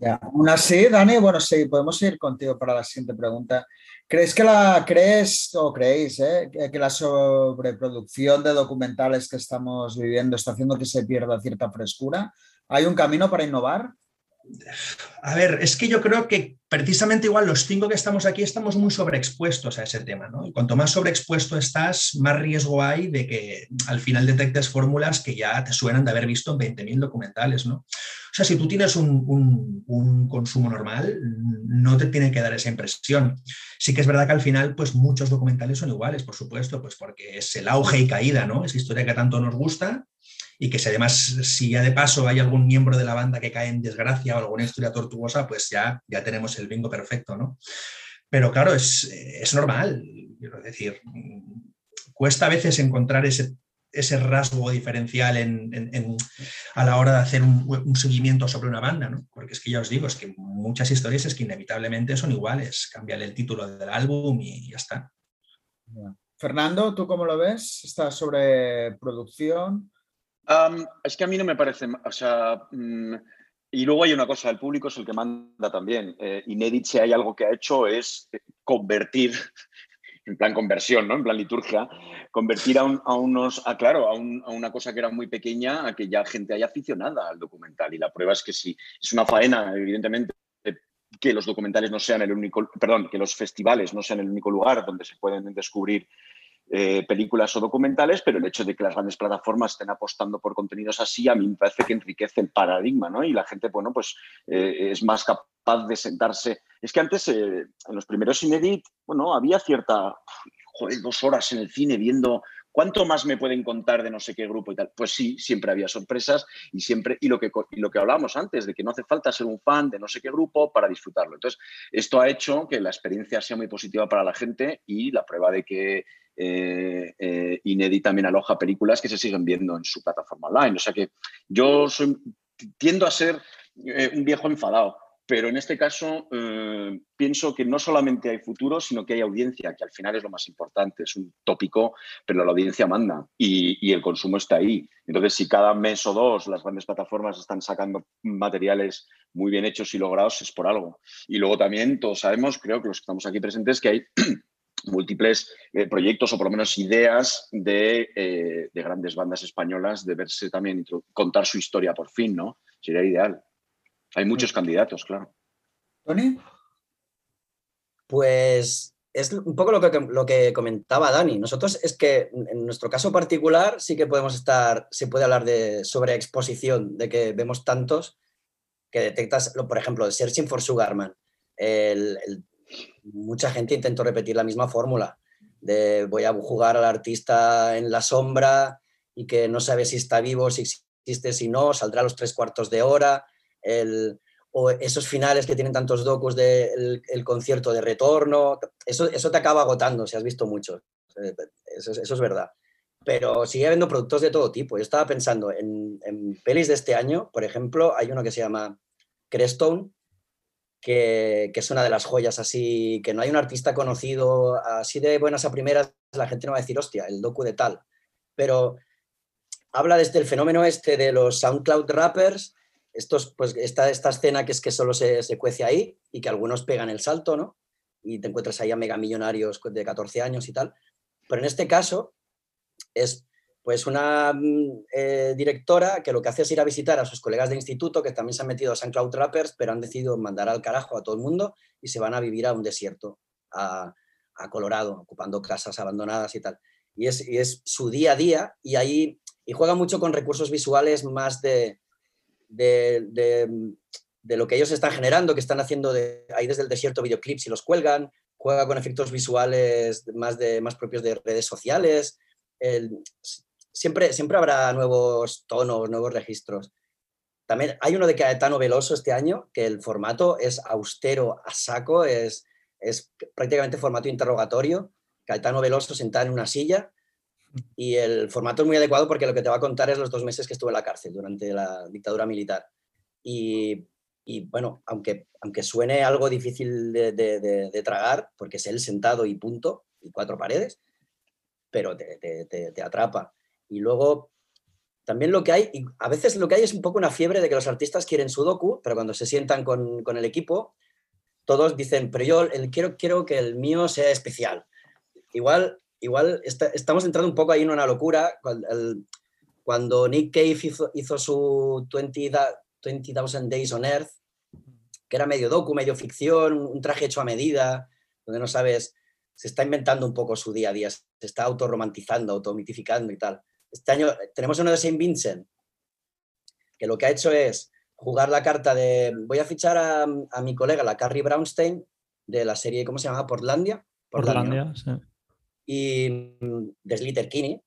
Ya, aún así, Dani, bueno, sí, podemos ir contigo para la siguiente pregunta. ¿Crees que la crees o creéis eh, que la sobreproducción de documentales que estamos viviendo está haciendo que se pierda cierta frescura? ¿Hay un camino para innovar? A ver, es que yo creo que precisamente igual los cinco que estamos aquí estamos muy sobreexpuestos a ese tema, ¿no? Y cuanto más sobreexpuesto estás, más riesgo hay de que al final detectes fórmulas que ya te suenan de haber visto en 20.000 documentales, ¿no? O sea, si tú tienes un, consumo normal, no te tiene que dar esa impresión. Sí que es verdad que al final, pues muchos documentales son iguales, por supuesto, pues porque es el auge y caída, ¿no? Esa historia que tanto nos gusta y que si además, si ya de paso hay algún miembro de la banda que cae en desgracia o alguna historia tortuosa, pues ya, ya tenemos el bingo perfecto, ¿no? Pero claro, es, es normal, quiero decir, cuesta a veces encontrar ese ese rasgo diferencial a la hora de hacer un, seguimiento sobre una banda, ¿no? Porque es que ya os digo, es que muchas historias es que inevitablemente son iguales, cambiar el título del álbum y ya está. Fernando, ¿tú cómo lo ves? ¿Está sobre producción? Es que a mí no me parece, o sea, mm, y luego hay una cosa, el público es el que manda también. Eh, Inédit, si hay algo que ha hecho, es convertir (laughs) en plan conversión, ¿no? En plan liturgia, convertir a, unos, a, claro, a, una cosa que era muy pequeña, a que ya gente haya aficionada al documental. Y la prueba es que sí, es una faena, evidentemente, que los documentales no sean el único, perdón, que los festivales no sean el único lugar donde se pueden descubrir eh, películas o documentales, pero el hecho de que las grandes plataformas estén apostando por contenidos así, a mí me parece que enriquece el paradigma, ¿no? Y la gente, bueno, pues eh, es más capaz de sentarse. Es que antes, eh, en los primeros Inedit, bueno, había cierta, joder, dos horas en el cine viendo ¿Cuánto más me pueden contar de no sé qué grupo y tal? Pues sí, siempre había sorpresas y siempre, y lo que, lo que hablábamos antes, de que no hace falta ser un fan de no sé qué grupo para disfrutarlo. Entonces, esto ha hecho que la experiencia sea muy positiva para la gente y la prueba de que eh, eh Inedi también aloja películas que se siguen viendo en su plataforma online. O sea que yo soy, tiendo a ser eh, un viejo enfadado pero en este caso eh, pienso que no solamente hay futuro, sino que hay audiencia, que al final es lo más importante. Es un tópico, pero la audiencia manda y, el consumo está ahí. Entonces, si cada mes o dos las grandes plataformas están sacando materiales muy bien hechos y logrados, es por algo. Y luego también todos sabemos, creo que los que estamos aquí presentes, que hay múltiples eh, proyectos o por lo menos ideas de, eh, de, grandes bandas españolas de verse también contar su historia por fin, ¿no? Sería ideal. Hay muchos candidatos, claro. ¿Tony? Pues es un poco lo que, lo que comentaba Dani. Nosotros es que en nuestro caso particular sí que podemos estar, se puede hablar de sobreexposición, de que vemos tantos que detectas, por ejemplo, el Searching for Sugarman. Mucha gente intentó repetir la misma fórmula de voy a jugar al artista en la sombra y que no sabe si está vivo, si existe, si no, saldrá a los tres cuartos de hora o esos finales que tienen tantos docos del el concierto de retorno, eso, eso te acaba agotando si has visto mucho, eh, eso, es verdad. Pero sigue habiendo productos de todo tipo. Yo estaba pensando en, en pelis de este año, por ejemplo, hay uno que se llama Crestone, que, es una de las joyas así, que no hay un artista conocido así de buenas a primeras, la gente no va a decir, hostia, el docu de tal. Pero habla desde el fenómeno este de los SoundCloud rappers, estos, pues esta, esta escena que es que solo se, se, cuece ahí y que algunos pegan el salto, ¿no? Y te encuentras ahí a megamillonarios de 14 años y tal. Pero en este caso es pues una mm, eh, directora que lo que hace es ir a visitar a sus colegas de instituto que también se han metido a San Cloud Rappers, pero han decidido mandar al carajo a todo el mundo y se van a vivir a un desierto, a, a Colorado, ocupando casas abandonadas y tal. Y es, y es su día a día y ahí juega mucho con recursos visuales más de, de, lo que ellos están generando, que están haciendo de, ahí desde el desierto videoclips y los cuelgan, juega con efectos visuales más, de, más propios de redes sociales. Siempre, siempre habrá nuevos tonos, nuevos registros. También hay uno de Caetano Veloso este año, que el formato es austero a saco, es, es prácticamente formato interrogatorio. Caetano Veloso sentado en una silla y el formato es muy adecuado porque lo que te va a contar es los dos meses que estuve en la cárcel durante la dictadura militar. Y, y bueno, aunque, aunque suene algo difícil de, tragar, porque es él sentado y punto, y cuatro paredes, pero te, te, atrapa. Y luego, también lo que hay, y a veces lo que hay es un poco una fiebre de que los artistas quieren su docu, pero cuando se sientan con, con el equipo, todos dicen, pero yo quiero, quiero que el mío sea especial. Igual igual estamos entrando un poco ahí en una locura. Cuando, Nick Cave hizo, su 20,000 Days on Earth, que era medio docu, medio ficción, un traje hecho a medida, donde no sabes, se está inventando un poco su día a día, se está autorromantizando, automitificando y tal. Este año tenemos uno de Saint Vincent, que lo que ha hecho es jugar la carta de, voy a fichar a, mi colega, la Carrie Brownstein, de la serie, ¿cómo se llama? Portlandia. Portlandia, sí y mm, de Slater Kinney.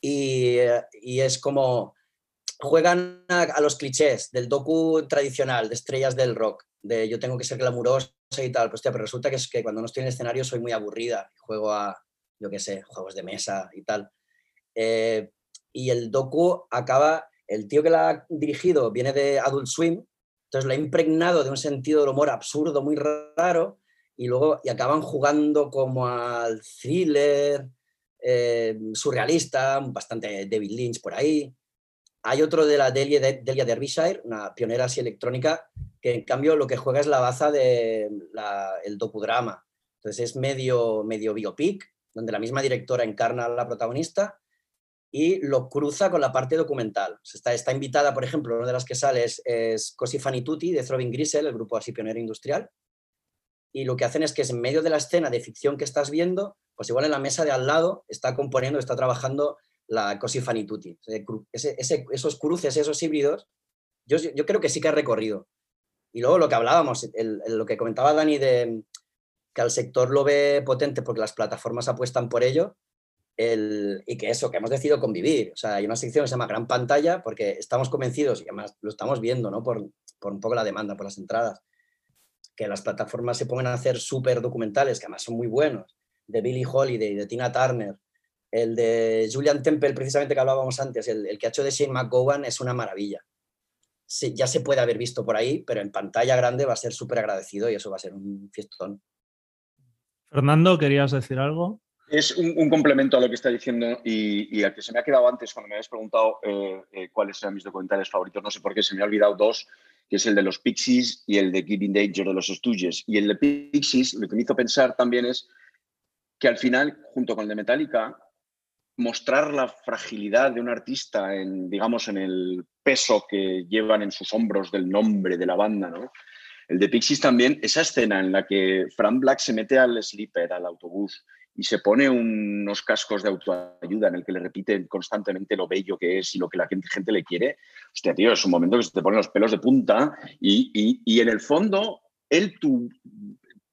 Y, y, es como juegan a, los clichés del docu tradicional de estrellas del rock, de yo tengo que ser glamurosa y tal, pues, pero resulta que es que cuando no estoy en el escenario soy muy aburrida, juego a, yo qué sé, juegos de mesa y tal. Eh, y el docu acaba, el tío que la ha dirigido viene de Adult Swim, entonces lo ha impregnado de un sentido del humor absurdo, muy raro, y luego y acaban jugando como al thriller eh, surrealista, bastante David Lynch por ahí. Hay otro de la Delia, Delia Derbyshire, una pionera así electrónica, que en cambio lo que juega es la baza del el docudrama. Entonces es medio, medio biopic, donde la misma directora encarna a la protagonista y lo cruza con la parte documental. Está, está invitada, por ejemplo, una de las que sale es, es Cosi Fanny Tutti de Throbbing Grisel, el grupo así pionero industrial, y lo que hacen es que en medio de la escena de ficción que estás viendo, pues igual en la mesa de al lado está componiendo, está trabajando la Cosi Fanny Tutti. esos cruces, esos híbridos, yo, yo, creo que sí que ha recorrido. Y luego lo que hablábamos, lo que comentaba Dani de que al sector lo ve potente porque las plataformas apuestan por ello, y que eso, que hemos decidido convivir. O sea, hay una sección que se llama Gran Pantalla porque estamos convencidos, y además lo estamos viendo, ¿no? Por, por un poco la demanda, por las entradas, que las plataformas se pongan a hacer súper documentales, que además son muy buenos, de Billie Holiday, de Tina Turner, el de Julian Temple, precisamente que hablábamos antes, el, el que ha hecho de Shane McGowan es una maravilla. Ya se puede haber visto por ahí, pero en pantalla grande va a ser súper agradecido y eso va a ser un fiestón. Fernando, ¿querías decir algo? Es un, complemento a lo que está diciendo y, a que se me ha quedado antes cuando me habías preguntado eh, eh, cuáles eran mis documentales favoritos. No sé por qué se me ha olvidado dos, que es el de los Pixies y el de Giving Danger de los Stooges. Y el de Pixies, lo que me hizo pensar también es que al final, junto con el de Metallica, mostrar la fragilidad de un artista en, digamos, en el peso que llevan en sus hombros del nombre de la banda, ¿no? El de Pixies también, esa escena en la que Frank Black se mete al sleeper, al autobús, y se pone unos cascos de autoayuda en el que le repite constantemente lo bello que es y lo que la gente, le quiere. Hostia, tío, es un momento que se te ponen los pelos de punta y, en el fondo él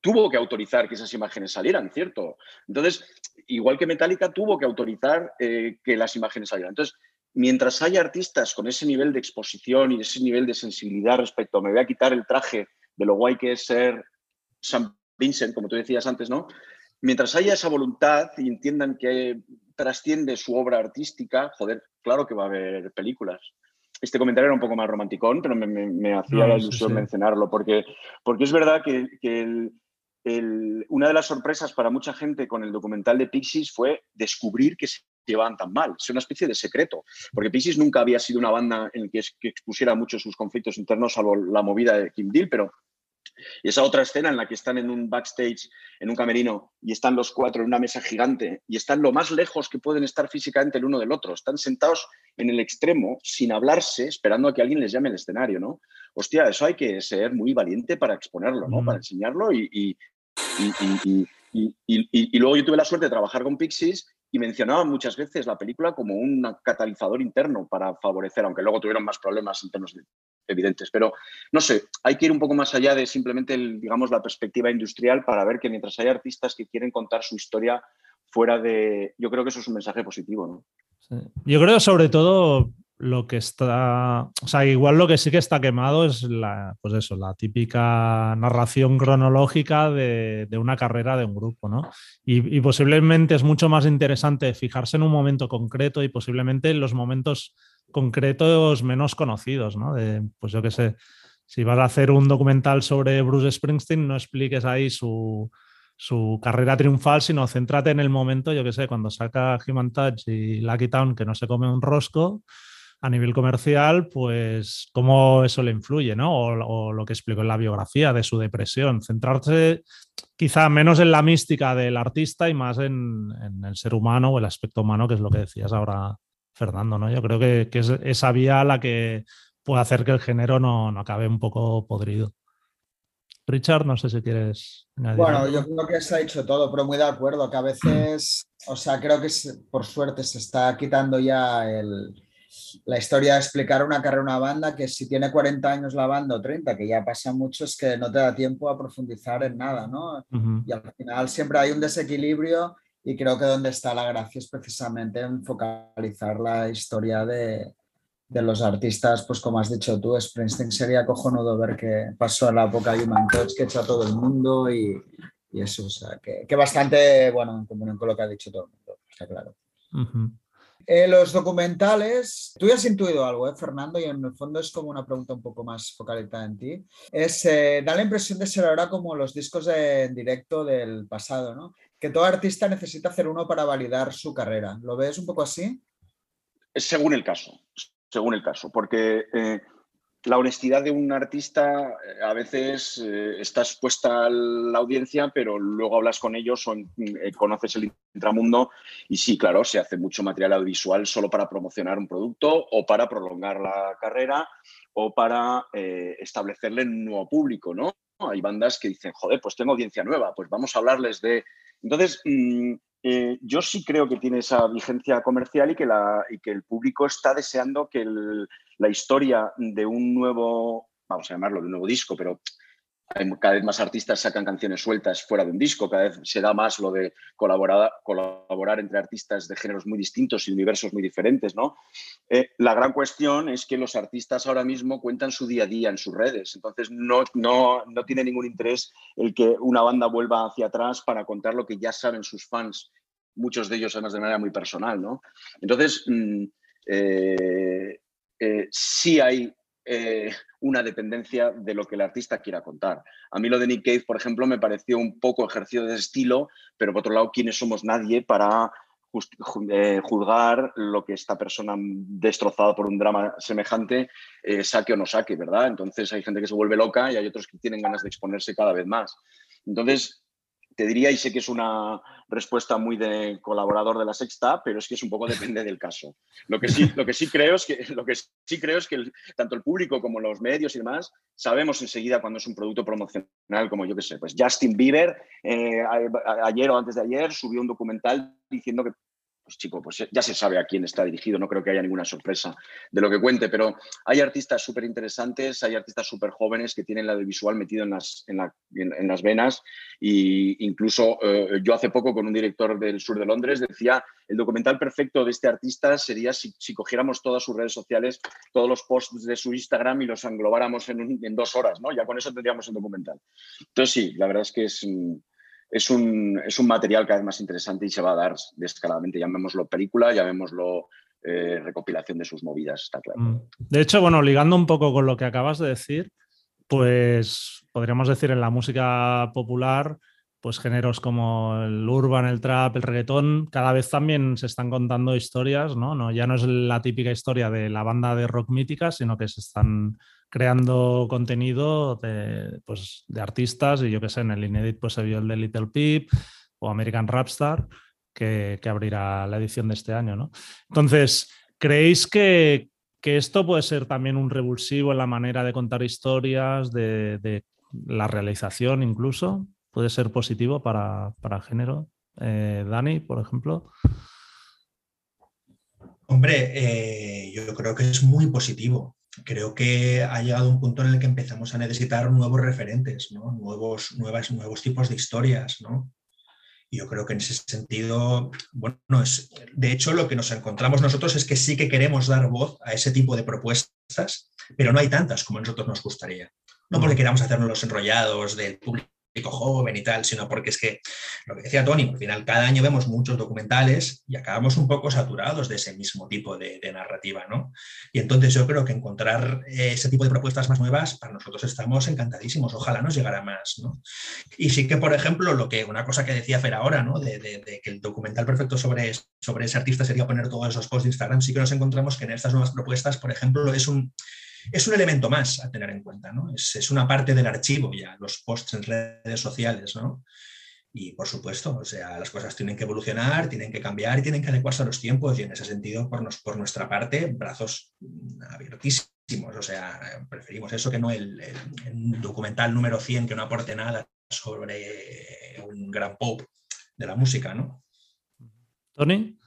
tuvo que autorizar que esas imágenes salieran, ¿cierto? Entonces, igual que Metallica tuvo que autorizar eh, que las imágenes salieran. Entonces, mientras haya artistas con ese nivel de exposición y ese nivel de sensibilidad respecto a me voy a quitar el traje de lo guay que es ser San Vincent, como tú decías antes, ¿no? Mientras haya esa voluntad y entiendan que trasciende su obra artística, joder, claro que va a haber películas. Este comentario era un poco más romanticón, pero me, hacía la ilusión mencionarlo, porque, porque es verdad que, una de las sorpresas para mucha gente con el documental de Pixies fue descubrir que se llevaban tan mal. Es una especie de secreto, porque Pixies nunca había sido una banda en que, que expusiera mucho sus conflictos internos, salvo la movida de Kim Deal, pero y esa otra escena en la que están en un backstage, en un camerino, y están los cuatro en una mesa gigante, y están lo más lejos que pueden estar físicamente el uno del otro. Están sentados en el extremo, sin hablarse, esperando a que alguien les llame al escenario, ¿no? Hostia, eso hay que ser muy valiente para exponerlo, ¿no? Para enseñarlo y, y, y, luego yo tuve la suerte de trabajar con Pixies y mencionaban muchas veces la película como un catalizador interno para favorecer, aunque luego tuvieron más problemas internos evidentes. Pero no sé, hay que ir un poco más allá de simplemente, digamos, la perspectiva industrial para ver que mientras hay artistas que quieren contar su historia fuera de... Yo creo que eso es un mensaje positivo, ¿no? Yo creo sobre todo lo que está, o sea, igual lo que sí que está quemado es la, pues eso, la típica narración cronológica de, una carrera de un grupo, ¿no? Y, posiblemente es mucho más interesante fijarse en un momento concreto y posiblemente en los momentos concretos menos conocidos, ¿no? De, pues yo qué sé, si vas a hacer un documental sobre Bruce Springsteen, no expliques ahí su, su carrera triunfal, sino céntrate en el momento, yo qué sé, cuando saca Human Touch y Lucky Town que no se come un rosco a nivel comercial, pues cómo eso le influye, ¿no? O, lo que explicó en la biografía de su depresión. Centrarse quizá menos en la mística del artista y más en, el ser humano o el aspecto humano, que es lo que decías ahora, Fernando, ¿no? Yo creo que, es esa vía la que puede hacer que el género no, no acabe un poco podrido. Richard, no sé si quieres Bueno, yo creo que se ha dicho todo, pero muy de acuerdo, que a veces, o sea, creo que por suerte se está quitando ya el, la historia de explicar una carrera una banda que si tiene 40 años la banda o 30, que ya pasa mucho, es que no te da tiempo a profundizar en nada, ¿no? Y al final siempre hay un desequilibrio y creo que donde está la gracia es precisamente en focalizar la historia de, los artistas, pues como has dicho tú, Springsteen sería cojonudo ver que pasó en la época de Human Touch, que echó a todo el mundo y, eso, o sea, que, bastante, bueno, en comunión con lo que ha dicho todo el mundo, está claro. Eh, los documentales, tú ya has intuido algo, ¿eh, Fernando, y en el fondo es como una pregunta un poco más focalizada en ti. Es, eh, da la impresión de ser ahora como los discos de, en directo del pasado, ¿no? Que todo artista necesita hacer uno para validar su carrera. ¿Lo ves un poco así? Según el caso, según el caso, porque eh, la honestidad de un artista eh, a veces eh, está expuesta a la audiencia, pero luego hablas con ellos o conoces el intramundo y sí, claro, se hace mucho material audiovisual solo para promocionar un producto o para prolongar la carrera o para establecerle un nuevo público, ¿no? Hay bandas que dicen, joder, pues tengo audiencia nueva, pues vamos a hablarles de... Entonces, mm, yo sí creo que tiene esa vigencia comercial y que, la, y que el público está deseando que la historia de un nuevo, vamos a llamarlo, de un nuevo disco, pero cada vez más artistas sacan canciones sueltas fuera de un disco, cada vez se da más lo de colaborar, colaborar entre artistas de géneros muy distintos y universos muy diferentes. ¿no? Eh, la gran cuestión es que los artistas ahora mismo cuentan su día a día en sus redes, entonces no, no, no tiene ningún interés el que una banda vuelva hacia atrás para contar lo que ya saben sus fans, muchos de ellos además de manera muy personal. ¿no? Entonces, mm, eh, eh, sí hay eh, una dependencia de lo que el artista quiera contar. A mí lo de Nick Cave, por ejemplo, me pareció un poco ejercicio de estilo, pero por otro lado, ¿quiénes somos nadie para eh, juzgar lo que esta persona destrozada por un drama semejante saque o no saque, ¿verdad? Entonces hay gente que se vuelve loca y hay otros que tienen ganas de exponerse cada vez más. Entonces, te diría, y sé que es una respuesta muy de colaborador de la sexta, pero es que es un poco depende del caso. Lo que sí, lo que sí creo es que, lo que, sí creo es que tanto el público como los medios y demás sabemos enseguida cuando es un producto promocional, como yo que sé, pues Justin Bieber eh, ayer o antes de ayer subió un documental diciendo que pues chico, pues ya se sabe a quién está dirigido, no creo que haya ninguna sorpresa de lo que cuente, pero hay artistas súper interesantes, hay artistas súper jóvenes que tienen la audiovisual metido en las, en, las venas e incluso eh, yo hace poco con un director del sur de Londres decía, el documental perfecto de este artista sería si, cogiéramos todas sus redes sociales, todos los posts de su Instagram y los englobáramos en, en dos horas, ¿no? Ya con eso tendríamos el documental. Entonces sí, la verdad es que es es un, es un material cada vez más interesante y se va a dar descaradamente. Llamémoslo película, llamémoslo eh, recopilación de sus movidas, está claro. Mm. De hecho, bueno, ligando un poco con lo que acabas de decir, pues podríamos decir en la música popular, pues géneros como el urban, el trap, el reggaetón, cada vez también se están contando historias, ¿no? no ya no es la típica historia de la banda de rock mítica, sino que se están creando contenido de, pues, de artistas y yo que sé, en el Inédit pues se vio el de Little Peep o American Rapstar que, que abrirá la edición de este año, ¿no? Entonces, ¿creéis que, que, esto puede ser también un revulsivo en la manera de contar historias, de, de la realización incluso? ¿Puede ser positivo para, para género? Eh, Dani, por ejemplo. Hombre, eh, yo creo que es muy positivo creo que ha llegado un punto en el que empezamos a necesitar nuevos referentes, nuevos, nuevas, nuevos tipos de historias. ¿no? Y yo creo que en ese sentido, bueno, es, de hecho lo que nos encontramos nosotros es que sí que queremos dar voz a ese tipo de propuestas, pero no hay tantas como a nosotros nos gustaría. No porque queramos hacernos los enrollados del público joven y tal, sino porque es que, lo que decía Tony, al final cada año vemos muchos documentales y acabamos un poco saturados de ese mismo tipo de, narrativa, ¿no? Y entonces yo creo que encontrar ese tipo de propuestas más nuevas, para nosotros estamos encantadísimos, ojalá nos llegara más, ¿no? Y sí que, por ejemplo, lo que, una cosa que decía Fer ahora, ¿no? De, que el documental perfecto sobre, sobre ese artista sería poner todos esos posts de Instagram, sí que nos encontramos que en estas nuevas propuestas, por ejemplo, es un es un elemento más a tener en cuenta, ¿no? Es, una parte del archivo ya, los posts en redes sociales, ¿no? Y por supuesto, o sea, las cosas tienen que evolucionar, tienen que cambiar y tienen que adecuarse a los tiempos y en ese sentido, por, por nuestra parte, brazos abiertísimos. O sea, preferimos eso que no el, documental número 100 que no aporte nada sobre un gran pop de la música, ¿no? Tony.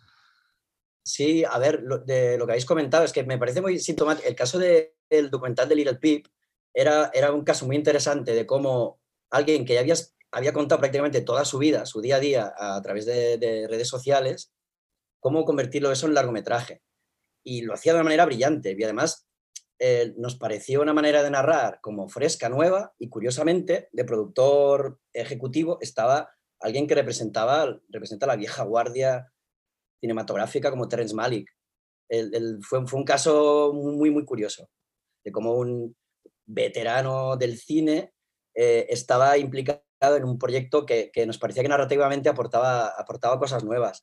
Sí, a ver, de lo que habéis comentado es que me parece muy sintomático. El caso de, el documental de Little Peep era, era un caso muy interesante de cómo alguien que ya había, había contado prácticamente toda su vida, su día a día, a través de, redes sociales, cómo convertirlo eso en largometraje. Y lo hacía de una manera brillante. Y además eh, nos pareció una manera de narrar como fresca, nueva, y curiosamente, de productor ejecutivo estaba alguien que representaba representa la vieja guardia cinematográfica como Terrence Malick. fue, fue un caso muy, muy curioso, de cómo un veterano del cine eh, estaba implicado en un proyecto que, que, nos parecía que narrativamente aportaba, aportaba cosas nuevas.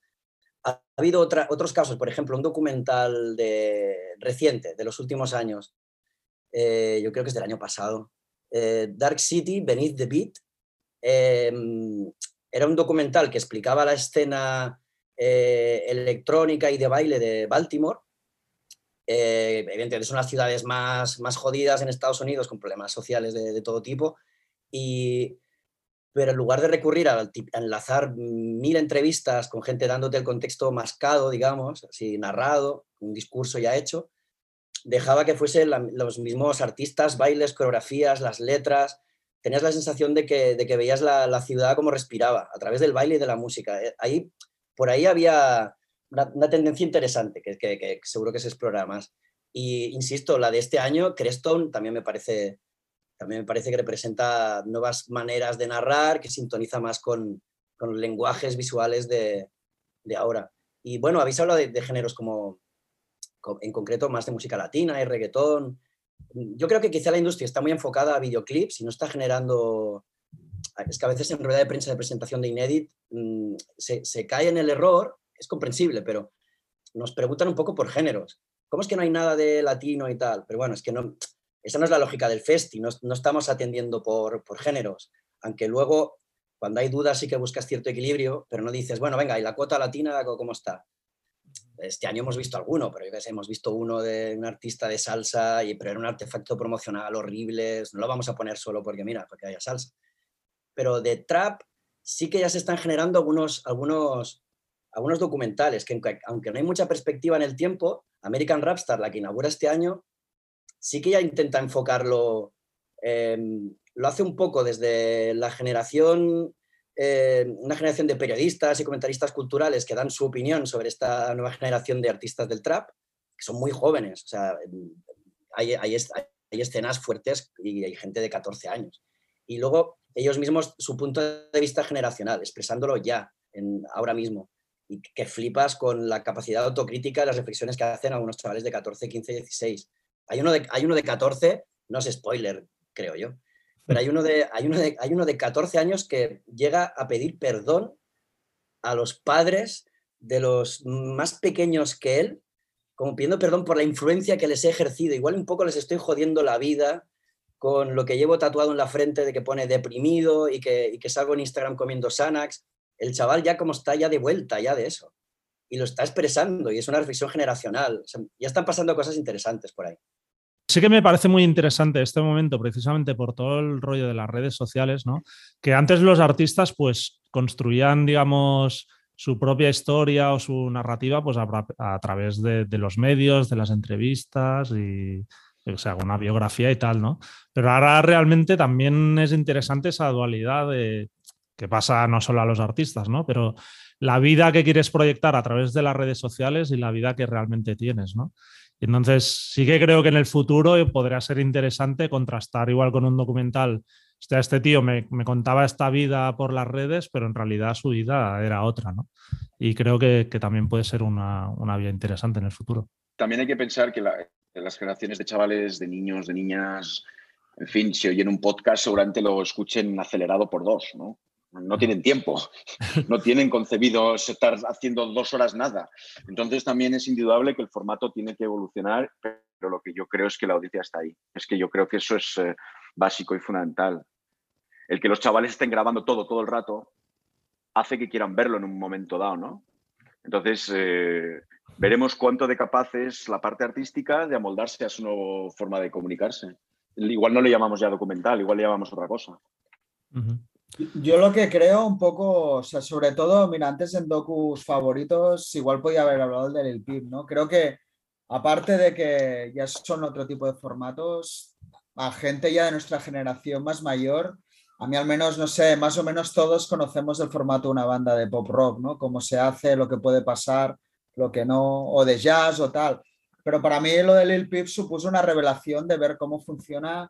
Ha, habido otra, otros casos, por ejemplo, un documental de, reciente, de los últimos años, eh, yo creo que es del año pasado, eh, Dark City, Beneath the Beat. Era un documental que explicaba la escena electrónica y de baile de Baltimore. Evidentemente son las ciudades más, más jodidas en Estados Unidos con problemas sociales de, todo tipo. Y, pero en lugar de recurrir a, enlazar mil entrevistas con gente dándote el contexto mascado, digamos, así narrado, un discurso ya hecho, dejaba que fuesen los mismos artistas, bailes, coreografías, las letras. Tenías la sensación de que, de que veías la, ciudad como respiraba, a través del baile y de la música. Eh, ahí, por ahí había una, tendencia interesante que, que, seguro que se explora más. Y insisto, la de este año, Creston, también me parece también me parece que representa nuevas maneras de narrar, que sintoniza más con, con lenguajes visuales de, de, ahora. Y bueno, habéis hablado de, géneros como, en concreto, más de música latina y reggaetón. Yo creo que quizá la industria está muy enfocada a videoclips y no está generando... Es que a veces en rueda de prensa de presentación de Inédit mm, se cae en el error, es comprensible, pero nos preguntan un poco por géneros. ¿Cómo es que no hay nada de latino y tal? Pero bueno, es que no, esa no es la lógica del festi, no, estamos atendiendo por, por, géneros, aunque luego cuando hay dudas sí que buscas cierto equilibrio, pero no dices, bueno, venga, ¿y la cuota latina cómo está? Este año hemos visto alguno, pero yo sé, hemos visto uno de un artista de salsa, y, pero era un artefacto promocional horrible, no lo vamos a poner solo porque, mira, porque haya salsa. Pero de trap sí que ya se están generando algunos, algunos, algunos documentales, que aunque no hay mucha perspectiva en el tiempo, American Rapstar, la que inaugura este año, sí que ya intenta enfocarlo, em, lo hace un poco desde la generación, em, una generación de periodistas y comentaristas culturales que dan su opinión sobre esta nueva generación de artistas del trap, que son muy jóvenes, o sea, em, hay, hay, hay escenas fuertes y hay gente de 14 años. Y luego ellos mismos, su punto de vista generacional, expresándolo ya, en, ahora mismo y que flipas con la capacidad autocrítica y las reflexiones que hacen algunos chavales de 14, 15, 16. Hay uno de, hay uno de 14, no es spoiler, creo yo, pero hay uno, de, hay, uno de, hay uno de 14 años que llega a pedir perdón a los padres de los más pequeños que él, como pidiendo perdón por la influencia que les he ejercido. Igual un poco les estoy jodiendo la vida con lo que llevo tatuado en la frente de que pone deprimido y que, y que salgo en Instagram comiendo Xanax. El chaval ya como está ya de vuelta ya de eso. Y lo está expresando y es una reflexión generacional. ya están pasando cosas interesantes por ahí. Sí que me parece muy interesante este momento, precisamente por todo el rollo de las redes sociales, ¿no? Que antes los artistas, pues, construían, digamos, su propia historia o su narrativa, pues, a, través de, los medios, de las entrevistas y, o sea, una biografía y tal, ¿no? Pero ahora realmente también es interesante esa dualidad de, que pasa no solo a los artistas, ¿no? Pero la vida que quieres proyectar a través de las redes sociales y la vida que realmente tienes, ¿no? entonces sí que creo que en el futuro podría ser interesante contrastar igual con un documental. Este, tío me, contaba esta vida por las redes, pero en realidad su vida era otra, ¿no? Y creo que, también puede ser una, una, vía interesante en el futuro. También hay que pensar que las generaciones de chavales, de niños, de niñas, en fin, si oyen un podcast seguramente lo escuchen acelerado por dos, ¿no? No tienen tiempo, (laughs) no tienen concebido estar haciendo dos horas nada. Entonces también es indudable que el formato tiene que evolucionar, pero lo que yo creo es que la audiencia está ahí. Es que yo creo que eso es eh, básico y fundamental. El que los chavales estén grabando todo, todo el rato, hace que quieran verlo en un momento dado, ¿no? Entonces, eh, veremos cuánto de capaz es la parte artística de amoldarse a su nueva forma de comunicarse. Igual no le llamamos ya documental, igual le llamamos otra cosa. Yo lo que creo un poco, o sea, sobre todo, mira, antes en docus favoritos, igual podía haber hablado del Lil Pip, ¿no? Creo que, aparte de que ya son otro tipo de formatos, a gente ya de nuestra generación más mayor, a mí al menos, no sé, más o menos todos conocemos el formato de una banda de pop rock, ¿no? Cómo se hace, lo que puede pasar, lo que no, o de jazz o tal. Pero para mí lo de Lil Peep supuso una revelación de ver cómo funciona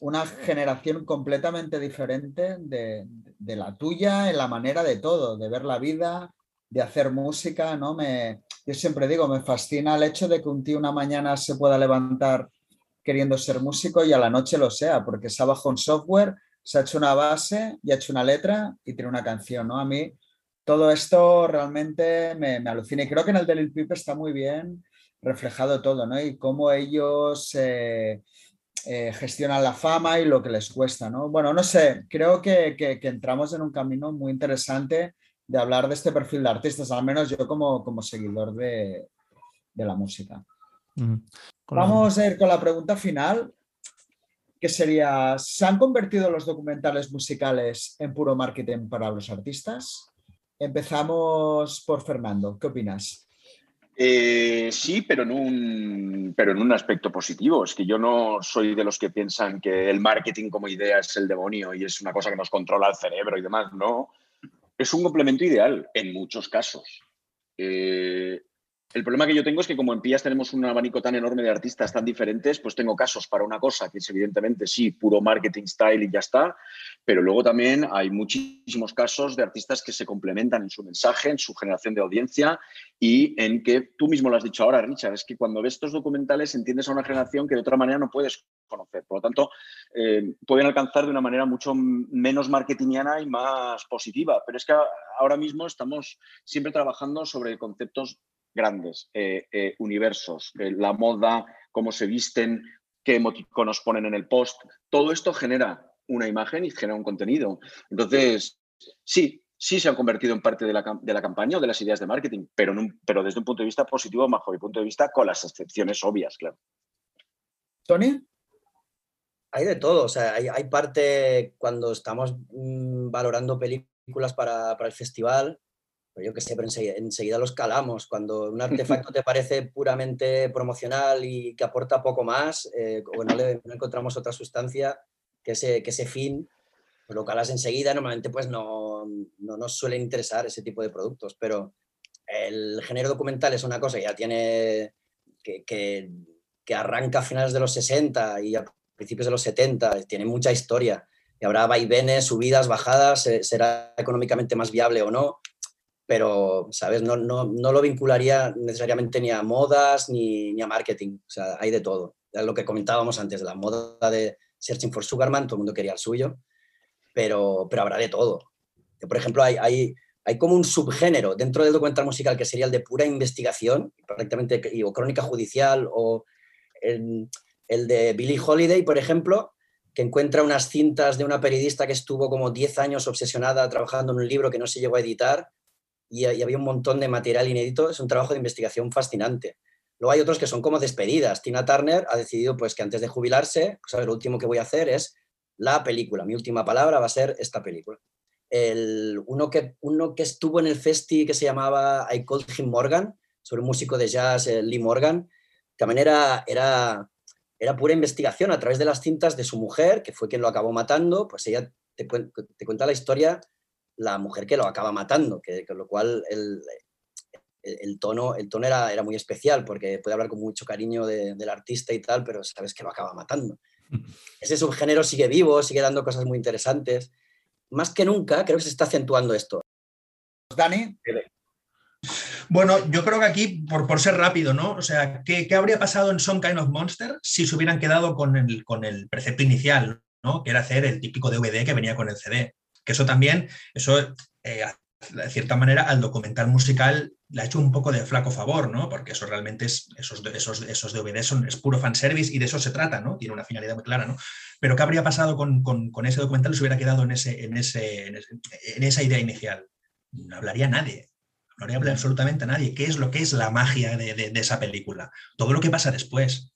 una generación completamente diferente de, la tuya en la manera de todo, de ver la vida, de hacer música, ¿no? Me, yo siempre digo, me fascina el hecho de que un tío una mañana se pueda levantar queriendo ser músico y a la noche lo sea, porque se ha bajado un software, se ha hecho una base y ha hecho una letra y tiene una canción, ¿no? A mí todo esto realmente me, alucina y creo que en el Delil Pip está muy bien reflejado todo, ¿no? Y cómo ellos eh, eh, gestionan la fama y lo que les cuesta, ¿no? Bueno, no sé, creo que, que entramos en un camino muy interesante de hablar de este perfil de artistas, al menos yo como, como seguidor de, la música. Vamos a ir con la pregunta final, que sería, ¿se han convertido los documentales musicales en puro marketing para los artistas? Empezamos por Fernando, ¿qué opinas? Eh, sí, pero en, un, pero en un aspecto positivo. Es que yo no soy de los que piensan que el marketing como idea es el demonio y es una cosa que nos controla el cerebro y demás. No, es un complemento ideal en muchos casos. Eh, el problema que yo tengo es que como en Pías tenemos un abanico tan enorme de artistas tan diferentes, pues tengo casos para una cosa que es evidentemente sí, puro marketing style y ya está, pero luego también hay muchísimos casos de artistas que se complementan en su mensaje, en su generación de audiencia y en que tú mismo lo has dicho ahora, Richard, es que cuando ves estos documentales entiendes a una generación que de otra manera no puedes conocer. Por lo tanto, eh, pueden alcanzar de una manera mucho menos marketingiana y más positiva. Pero es que ahora mismo estamos siempre trabajando sobre conceptos grandes, eh, eh, universos, eh, la moda, cómo se visten, qué emoticonos ponen en el post. Todo esto genera una imagen y genera un contenido. Entonces, sí, sí se han convertido en parte de la, campaña o de las ideas de marketing, pero, pero desde un punto de vista positivo, bajo mi punto de vista, con las excepciones obvias, claro. Tony. Hay de todo, o sea, hay, parte cuando estamos mm, valorando películas para, para el festival, yo que sé, pero enseguida, los calamos. Cuando un (laughs) artefacto te parece puramente promocional y que aporta poco más, eh, o no, le, encontramos otra sustancia que ese, que ese fin, pues lo calas enseguida. Normalmente pues no, no nos suelen interesar ese tipo de productos, pero el género documental es una cosa que ya tiene, que, que, que arranca a finales de los 60 y a principios de los 70, tiene mucha historia y habrá vaivenes, subidas, bajadas, será económicamente más viable o no pero, ¿sabes? No, no, no, lo vincularía necesariamente ni a modas ni, ni, a marketing. O sea, hay de todo. Lo que comentábamos antes, la moda de Searching for Sugarman, todo el mundo quería el suyo, pero, pero habrá de todo. Por ejemplo, hay, hay, hay como un subgénero dentro del documental musical que sería el de pura investigación, prácticamente, o crónica judicial, o el, el de Billie Holiday, por ejemplo, que encuentra unas cintas de una periodista que estuvo como 10 años obsesionada trabajando en un libro que no se llegó a editar y, había un montón de material inédito. Es un trabajo de investigación fascinante. Luego hay otros que son como despedidas. Tina Turner ha decidido pues, que antes de jubilarse, pues, lo último que voy a hacer es la película. Mi última palabra va a ser esta película. El, uno, que, uno que estuvo en el festi que se llamaba I Called Him Morgan, sobre un músico de jazz, eh, Lee Morgan, también era, era, era pura investigación a través de las cintas de su mujer, que fue quien lo acabó matando, pues ella te, te cuenta la historia la mujer que lo acaba matando, que, con lo cual el, el, tono, el tono era, era, muy especial porque puede hablar con mucho cariño del artista y tal, pero sabes que lo acaba matando. (laughs) Ese subgénero sigue vivo, sigue dando cosas muy interesantes. Más que nunca creo que se está acentuando esto. Dani. Bueno, yo creo que aquí, por, por ser rápido, ¿no? O sea, ¿qué, ¿qué, habría pasado en Some Kind of Monster si se hubieran quedado con el, con el precepto inicial, ¿no? Que era hacer el típico DVD que venía con el CD. Que eso también, eso eh, de cierta manera al documental musical le ha hecho un poco de flaco favor, ¿no? Porque eso realmente es, esos, esos, esos DVDs son, es puro fanservice y de eso se trata, ¿no? Tiene una finalidad muy clara, ¿no? Pero ¿qué habría pasado con, ese documental si hubiera quedado en, ese, en, ese, en, esa idea inicial? No hablaría nadie, no hablaría absolutamente nadie. ¿Qué es lo que es la magia de, de esa película? Todo lo que pasa después.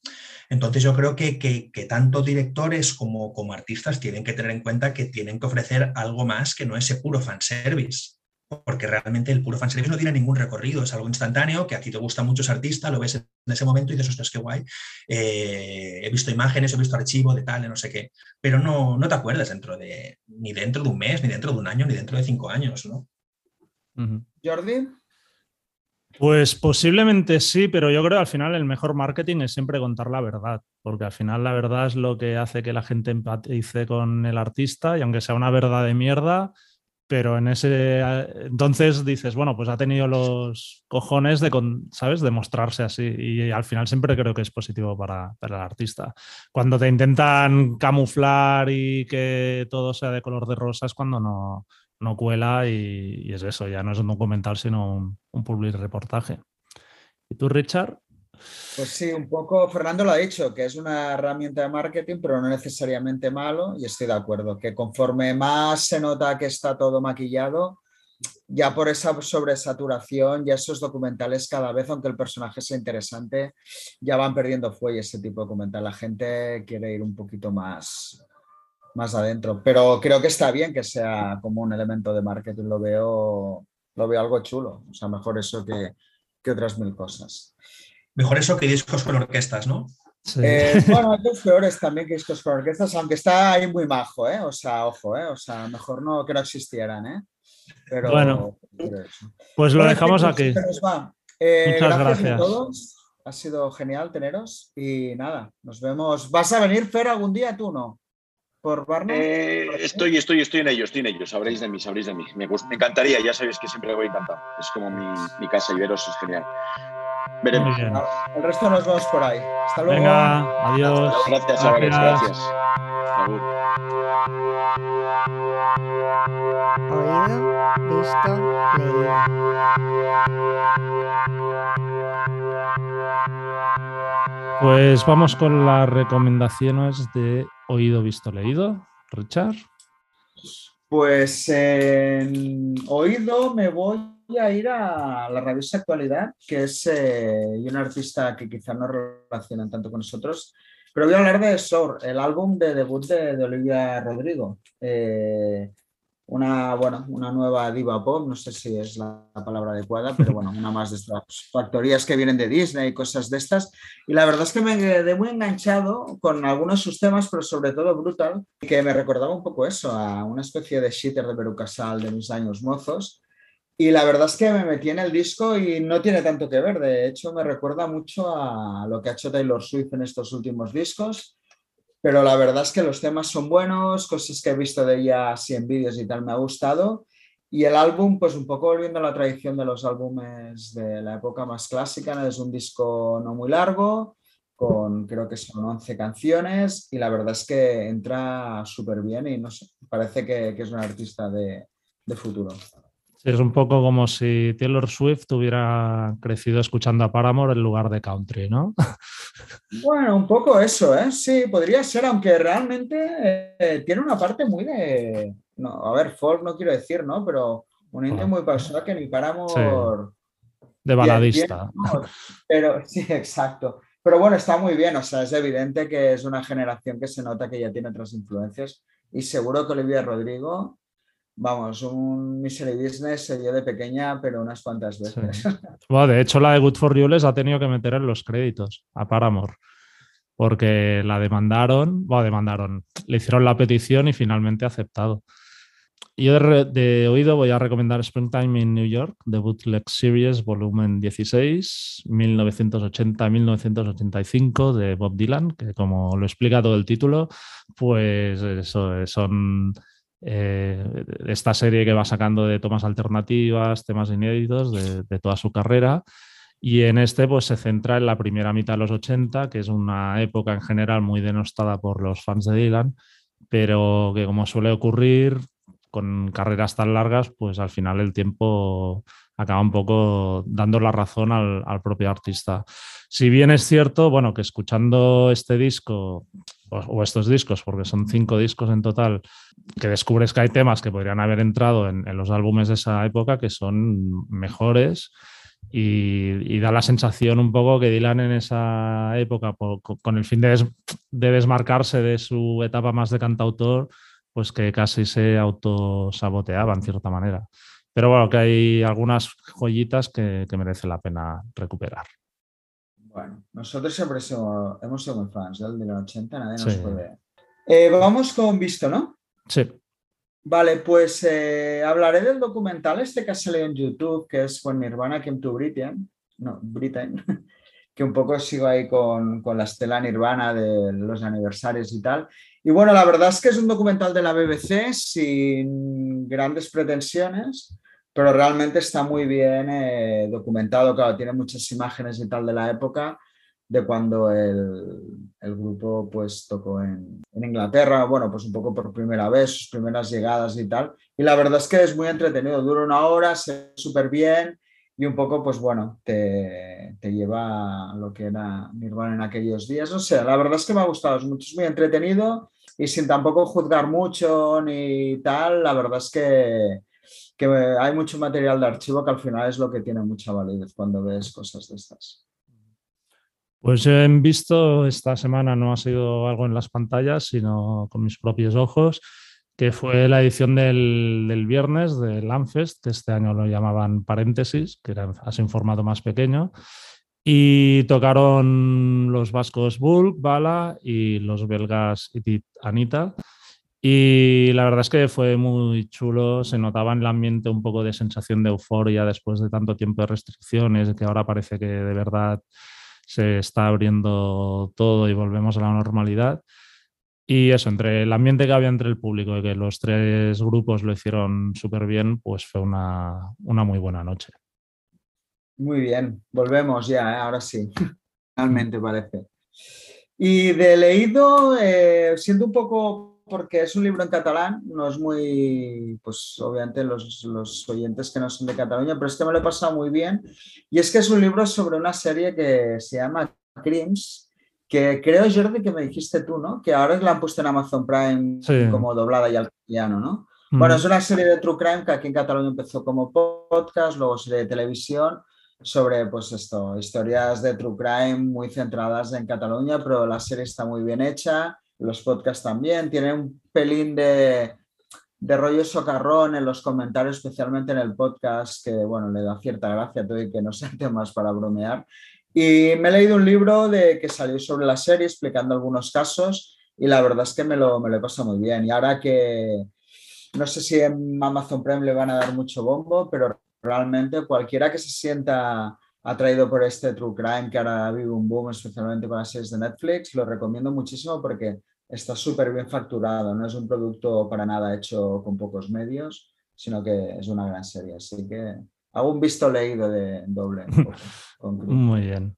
Entonces yo creo que, tanto directores como, como, artistas tienen que tener en cuenta que tienen que ofrecer algo más que no ese puro fanservice. Porque realmente el puro fanservice no tiene ningún recorrido, es algo instantáneo, que aquí te gusta mucho ese artista, lo ves en ese momento y dices, ostras, qué guay. Eh, he visto imágenes, he visto archivo de tal, de no sé qué, pero no, no te acuerdas dentro de, ni dentro de un mes, ni dentro de un año, ni dentro de cinco años, ¿no? Jordi. Pues posiblemente sí, pero yo creo que al final el mejor marketing es siempre contar la verdad, porque al final la verdad es lo que hace que la gente empatice con el artista y aunque sea una verdad de mierda, pero en ese entonces dices, bueno, pues ha tenido los cojones de, ¿sabes?, de mostrarse así y al final siempre creo que es positivo para, para, el artista. Cuando te intentan camuflar y que todo sea de color de rosa es cuando no, no cuela y, es eso, ya no es un documental sino un, public reportaje. ¿Y tú, Richard? Pues sí, un poco, Fernando lo ha dicho, que es una herramienta de marketing, pero no necesariamente malo, y estoy de acuerdo, que conforme más se nota que está todo maquillado, ya por esa sobresaturación, ya esos documentales cada vez, aunque el personaje sea interesante, ya van perdiendo fuelle ese tipo de documental. La gente quiere ir un poquito más, más adentro, pero creo que está bien que sea como un elemento de marketing, lo veo, lo veo algo chulo, o sea, mejor eso que, que otras mil cosas. Mejor eso que discos con orquestas, ¿no? Eh, (laughs) bueno, hay peores también que discos con orquestas, aunque está ahí muy majo, ¿eh? O sea, ojo, ¿eh? O sea, mejor no que no existieran, ¿eh? Pero, bueno, pues lo dejamos aquí. Eh, Muchas gracias, a todos. Ha sido genial teneros y nada, nos vemos. ¿Vas a venir, Fer, algún día? ¿Tú no? ¿Por? Eh, estoy, estoy, estoy en ello, estoy en ello. Sabréis de mí, sabréis de mí. Me, encantaría, ya sabéis que siempre voy encantado. Es como mi, mi casa y veros es genial. Veremos. El resto nos vemos por ahí. Hasta luego. Venga, adiós. Gracias, Alex. Gracias. Oído, visto, leído. Pues vamos con las recomendaciones de oído, visto, leído. Richard. Pues en oído me voy a ir a la revista Actualidad, que es eh, un artista que quizá no relacionan tanto con nosotros, pero voy a hablar de Sour, el álbum de debut de, Olivia Rodrigo. Eh, una, bueno, una nueva diva pop, no sé si es la, palabra adecuada, pero bueno, una más de estas factorías que vienen de Disney y cosas de estas. Y la verdad es que me quedé muy enganchado con algunos de sus temas, pero sobre todo Brutal, que me recordaba un poco eso, a una especie de shitter de Beru Casal de mis años mozos. Y la verdad es que me metí en el disco y no tiene tanto que ver. De hecho, me recuerda mucho a lo que ha hecho Taylor Swift en estos últimos discos. Pero la verdad es que los temas son buenos, cosas que he visto de ella así en vídeos y tal me ha gustado. Y el álbum, pues un poco volviendo a la tradición de los álbumes de la época más clásica, es un disco no muy largo, con creo que son 11 canciones y la verdad es que entra súper bien y no sé, parece que, es un artista de, de futuro es un poco como si Taylor Swift hubiera crecido escuchando a Paramore en lugar de country, ¿no? (laughs) Bueno, un poco eso, ¿eh? Sí, podría ser, aunque realmente eh, tiene una parte muy de. No, a ver, folk no quiero decir, ¿no? Pero un indie muy pausado que ni Paramore. De baladista. pero sí, exacto. Pero bueno, está muy bien, o sea, es evidente que es una generación que se nota que ya tiene otras influencias y seguro que Olivia Rodrigo vamos, un Misery Business se dio de pequeña, pero unas cuantas veces. (laughs) Bueno, de hecho, la de Good for You les ha tenido que meter en los créditos a Paramore, porque la demandaron, bueno, demandaron, le hicieron la petición y finalmente aceptado. Yo de, oído voy a recomendar Springtime in New York, The Bootleg Series, volumen 16, 1980-1985, de Bob Dylan, que como lo explica todo el título, pues eso, son eh, esta serie que va sacando de tomas alternativas, temas inéditos de, toda su carrera. Y en este pues se centra en la primera mitad de los 80, que es una época en general muy denostada por los fans de Dylan, pero que como suele ocurrir con carreras tan largas, pues al final el tiempo acaba un poco dando la razón al, al propio artista. Si bien es cierto, bueno, que escuchando este disco o, estos discos, porque son cinco discos en total, que descubres que hay temas que podrían haber entrado en, los álbumes de esa época que son mejores. Y, da la sensación un poco que Dylan en esa época, con el fin de, de, desmarcarse de su etapa más de cantautor, pues que casi se autosaboteaba en cierta manera. Pero bueno, que hay algunas joyitas que, que merece la pena recuperar. Bueno, nosotros siempre hemos sido muy fans del de los 80, nadie nos puede. Eh, vamos con Visto, ¿no? Sí. Vale, pues eh, hablaré del documental este que ha salido en YouTube, que es When Nirvana Came to Britain. No, Britain. (laughs) que un poco sigo ahí con, con la estela nirvana de los aniversarios y tal. Y bueno, la verdad es que es un documental de la BBC sin grandes pretensiones, pero realmente está muy bien eh, documentado, claro, tiene muchas imágenes y tal de la época de cuando el, el grupo pues tocó en, en, Inglaterra, bueno, pues un poco por primera vez, sus primeras llegadas y tal. Y la verdad es que es muy entretenido, dura una hora, se súper bien y un poco, pues bueno, te, te, lleva a lo que era Nirvana en aquellos días. O sea, la verdad es que me ha gustado, es, mucho, es muy entretenido y sin tampoco juzgar mucho ni tal, la verdad es que, que hay mucho material de archivo que al final es lo que tiene mucha validez cuando ves cosas de estas. Pues he visto esta semana, no ha sido algo en las pantallas, sino con mis propios ojos, que fue la edición del, viernes del Amfest, que este año lo llamaban paréntesis, que era así un formato más pequeño, y tocaron los vascos Bulk, Bala y los belgas Itit Anita. Y la verdad es que fue muy chulo, se notaba en el ambiente un poco de sensación de euforia después de tanto tiempo de restricciones, que ahora parece que de verdad se está abriendo todo y volvemos a la normalidad. Y eso, entre el ambiente que había entre el público y que los tres grupos lo hicieron súper bien, pues fue una, una, muy buena noche. Muy bien, volvemos ya, ¿eh? ahora sí, (laughs) realmente parece. Y de leído, eh, siento un poco porque es un libro en catalán, no es muy, pues obviamente los, los, oyentes que no son de Cataluña, pero es que me lo he pasado muy bien. Y es que es un libro sobre una serie que se llama Crims, que creo, Jordi, que me dijiste tú, ¿no? Que ahora la han puesto en Amazon Prime sí. como doblada y al castellano, ¿no? Mm. Bueno, es una serie de True Crime que aquí en Cataluña empezó como podcast, luego serie de televisión sobre, pues esto, historias de True Crime muy centradas en Cataluña, pero la serie está muy bien hecha los podcasts también, tiene un pelín de, de rollo socarrón en los comentarios, especialmente en el podcast, que bueno, le da cierta gracia todo y que no (laughs) sean temas para bromear. Y me he leído un libro de, que salió sobre la serie explicando algunos casos y la verdad es que me lo, me lo he pasado muy bien. Y ahora que no sé si en Amazon Prime le van a dar mucho bombo, pero realmente cualquiera que se sienta atraído por este True Crime que ahora vive un boom, especialmente con las series de Netflix, lo recomiendo muchísimo porque está súper bien facturado, no es un producto para nada hecho con pocos medios, sino que es una gran serie. Así que hago un visto leído de doble. (laughs) Muy bien.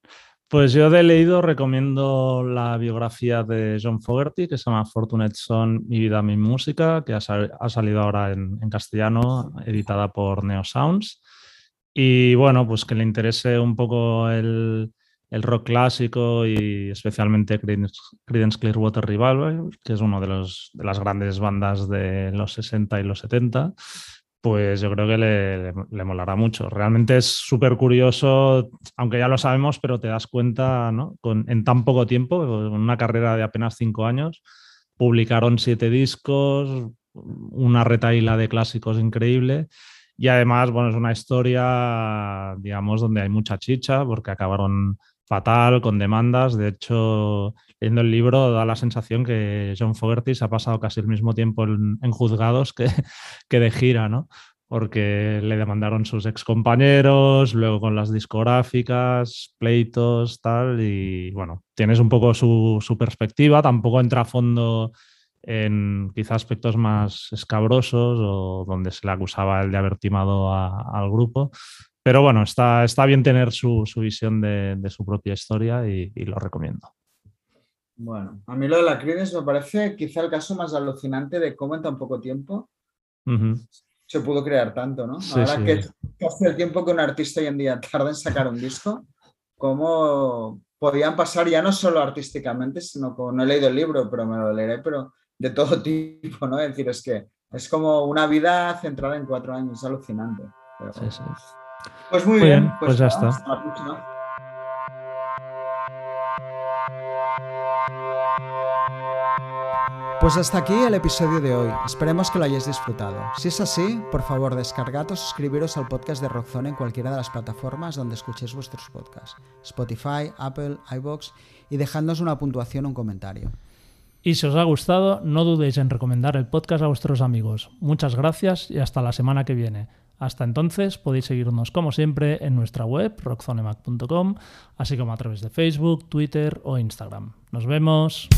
Pues yo de leído recomiendo la biografía de John Fogerty que se llama Fortunate Son, Mi vida, mi música, que ha, sal ha salido ahora en, en, castellano, editada por Neo Sounds. Y bueno, pues que le interese un poco el, el rock clásico y especialmente Creedence Clearwater Revival, que es una de, de las grandes bandas de los 60 y los 70, pues yo creo que le, le, le molará mucho. Realmente es súper curioso, aunque ya lo sabemos, pero te das cuenta, ¿no? Con, en tan poco tiempo, en una carrera de apenas cinco años, publicaron siete discos, una retaíla de clásicos increíble. Y además, bueno, es una historia, digamos, donde hay mucha chicha, porque acabaron fatal, con demandas. De hecho, leyendo el libro da la sensación que John Fogerty se ha pasado casi el mismo tiempo en, juzgados (laughs) que, de gira, ¿no? Porque le demandaron sus excompañeros, luego con las discográficas, pleitos, tal. Y bueno, tienes un poco su, su perspectiva, tampoco entra a fondo en quizá aspectos más escabrosos o donde se le acusaba el de haber timado a, al grupo, pero bueno, está, está bien tener su, su visión de, de, su propia historia y, y, lo recomiendo. Bueno, a mí lo de la Creedence me parece quizá el caso más alucinante de cómo en tan poco tiempo uh -huh. se pudo crear tanto, ¿no? Sí, Ahora sí. que hace el tiempo que un artista hoy en día tarda en sacar un disco, cómo podían pasar ya no solo artísticamente, sino como no he leído el libro, pero me lo leeré, pero de todo (laughs) tipo, ¿no? Es decir, es que es como una vida centrada en cuatro años, es alucinante. Pero... Sí, sí. Pues muy, muy bien, bien, pues, pues ya está. Pues hasta aquí el episodio de hoy. Esperemos que lo hayáis disfrutado. Si es así, por favor, descargad o suscribiros al podcast de Rockzone en cualquiera de las plataformas donde escuchéis vuestros podcasts. Spotify, Apple, iBox y dejadnos una puntuación o un comentario. Y si os ha gustado, no dudéis en recomendar el podcast a vuestros amigos. Muchas gracias y hasta la semana que viene. Hasta entonces podéis seguirnos como siempre en nuestra web rockzonemac.com, así como a través de Facebook, Twitter o Instagram. Nos vemos.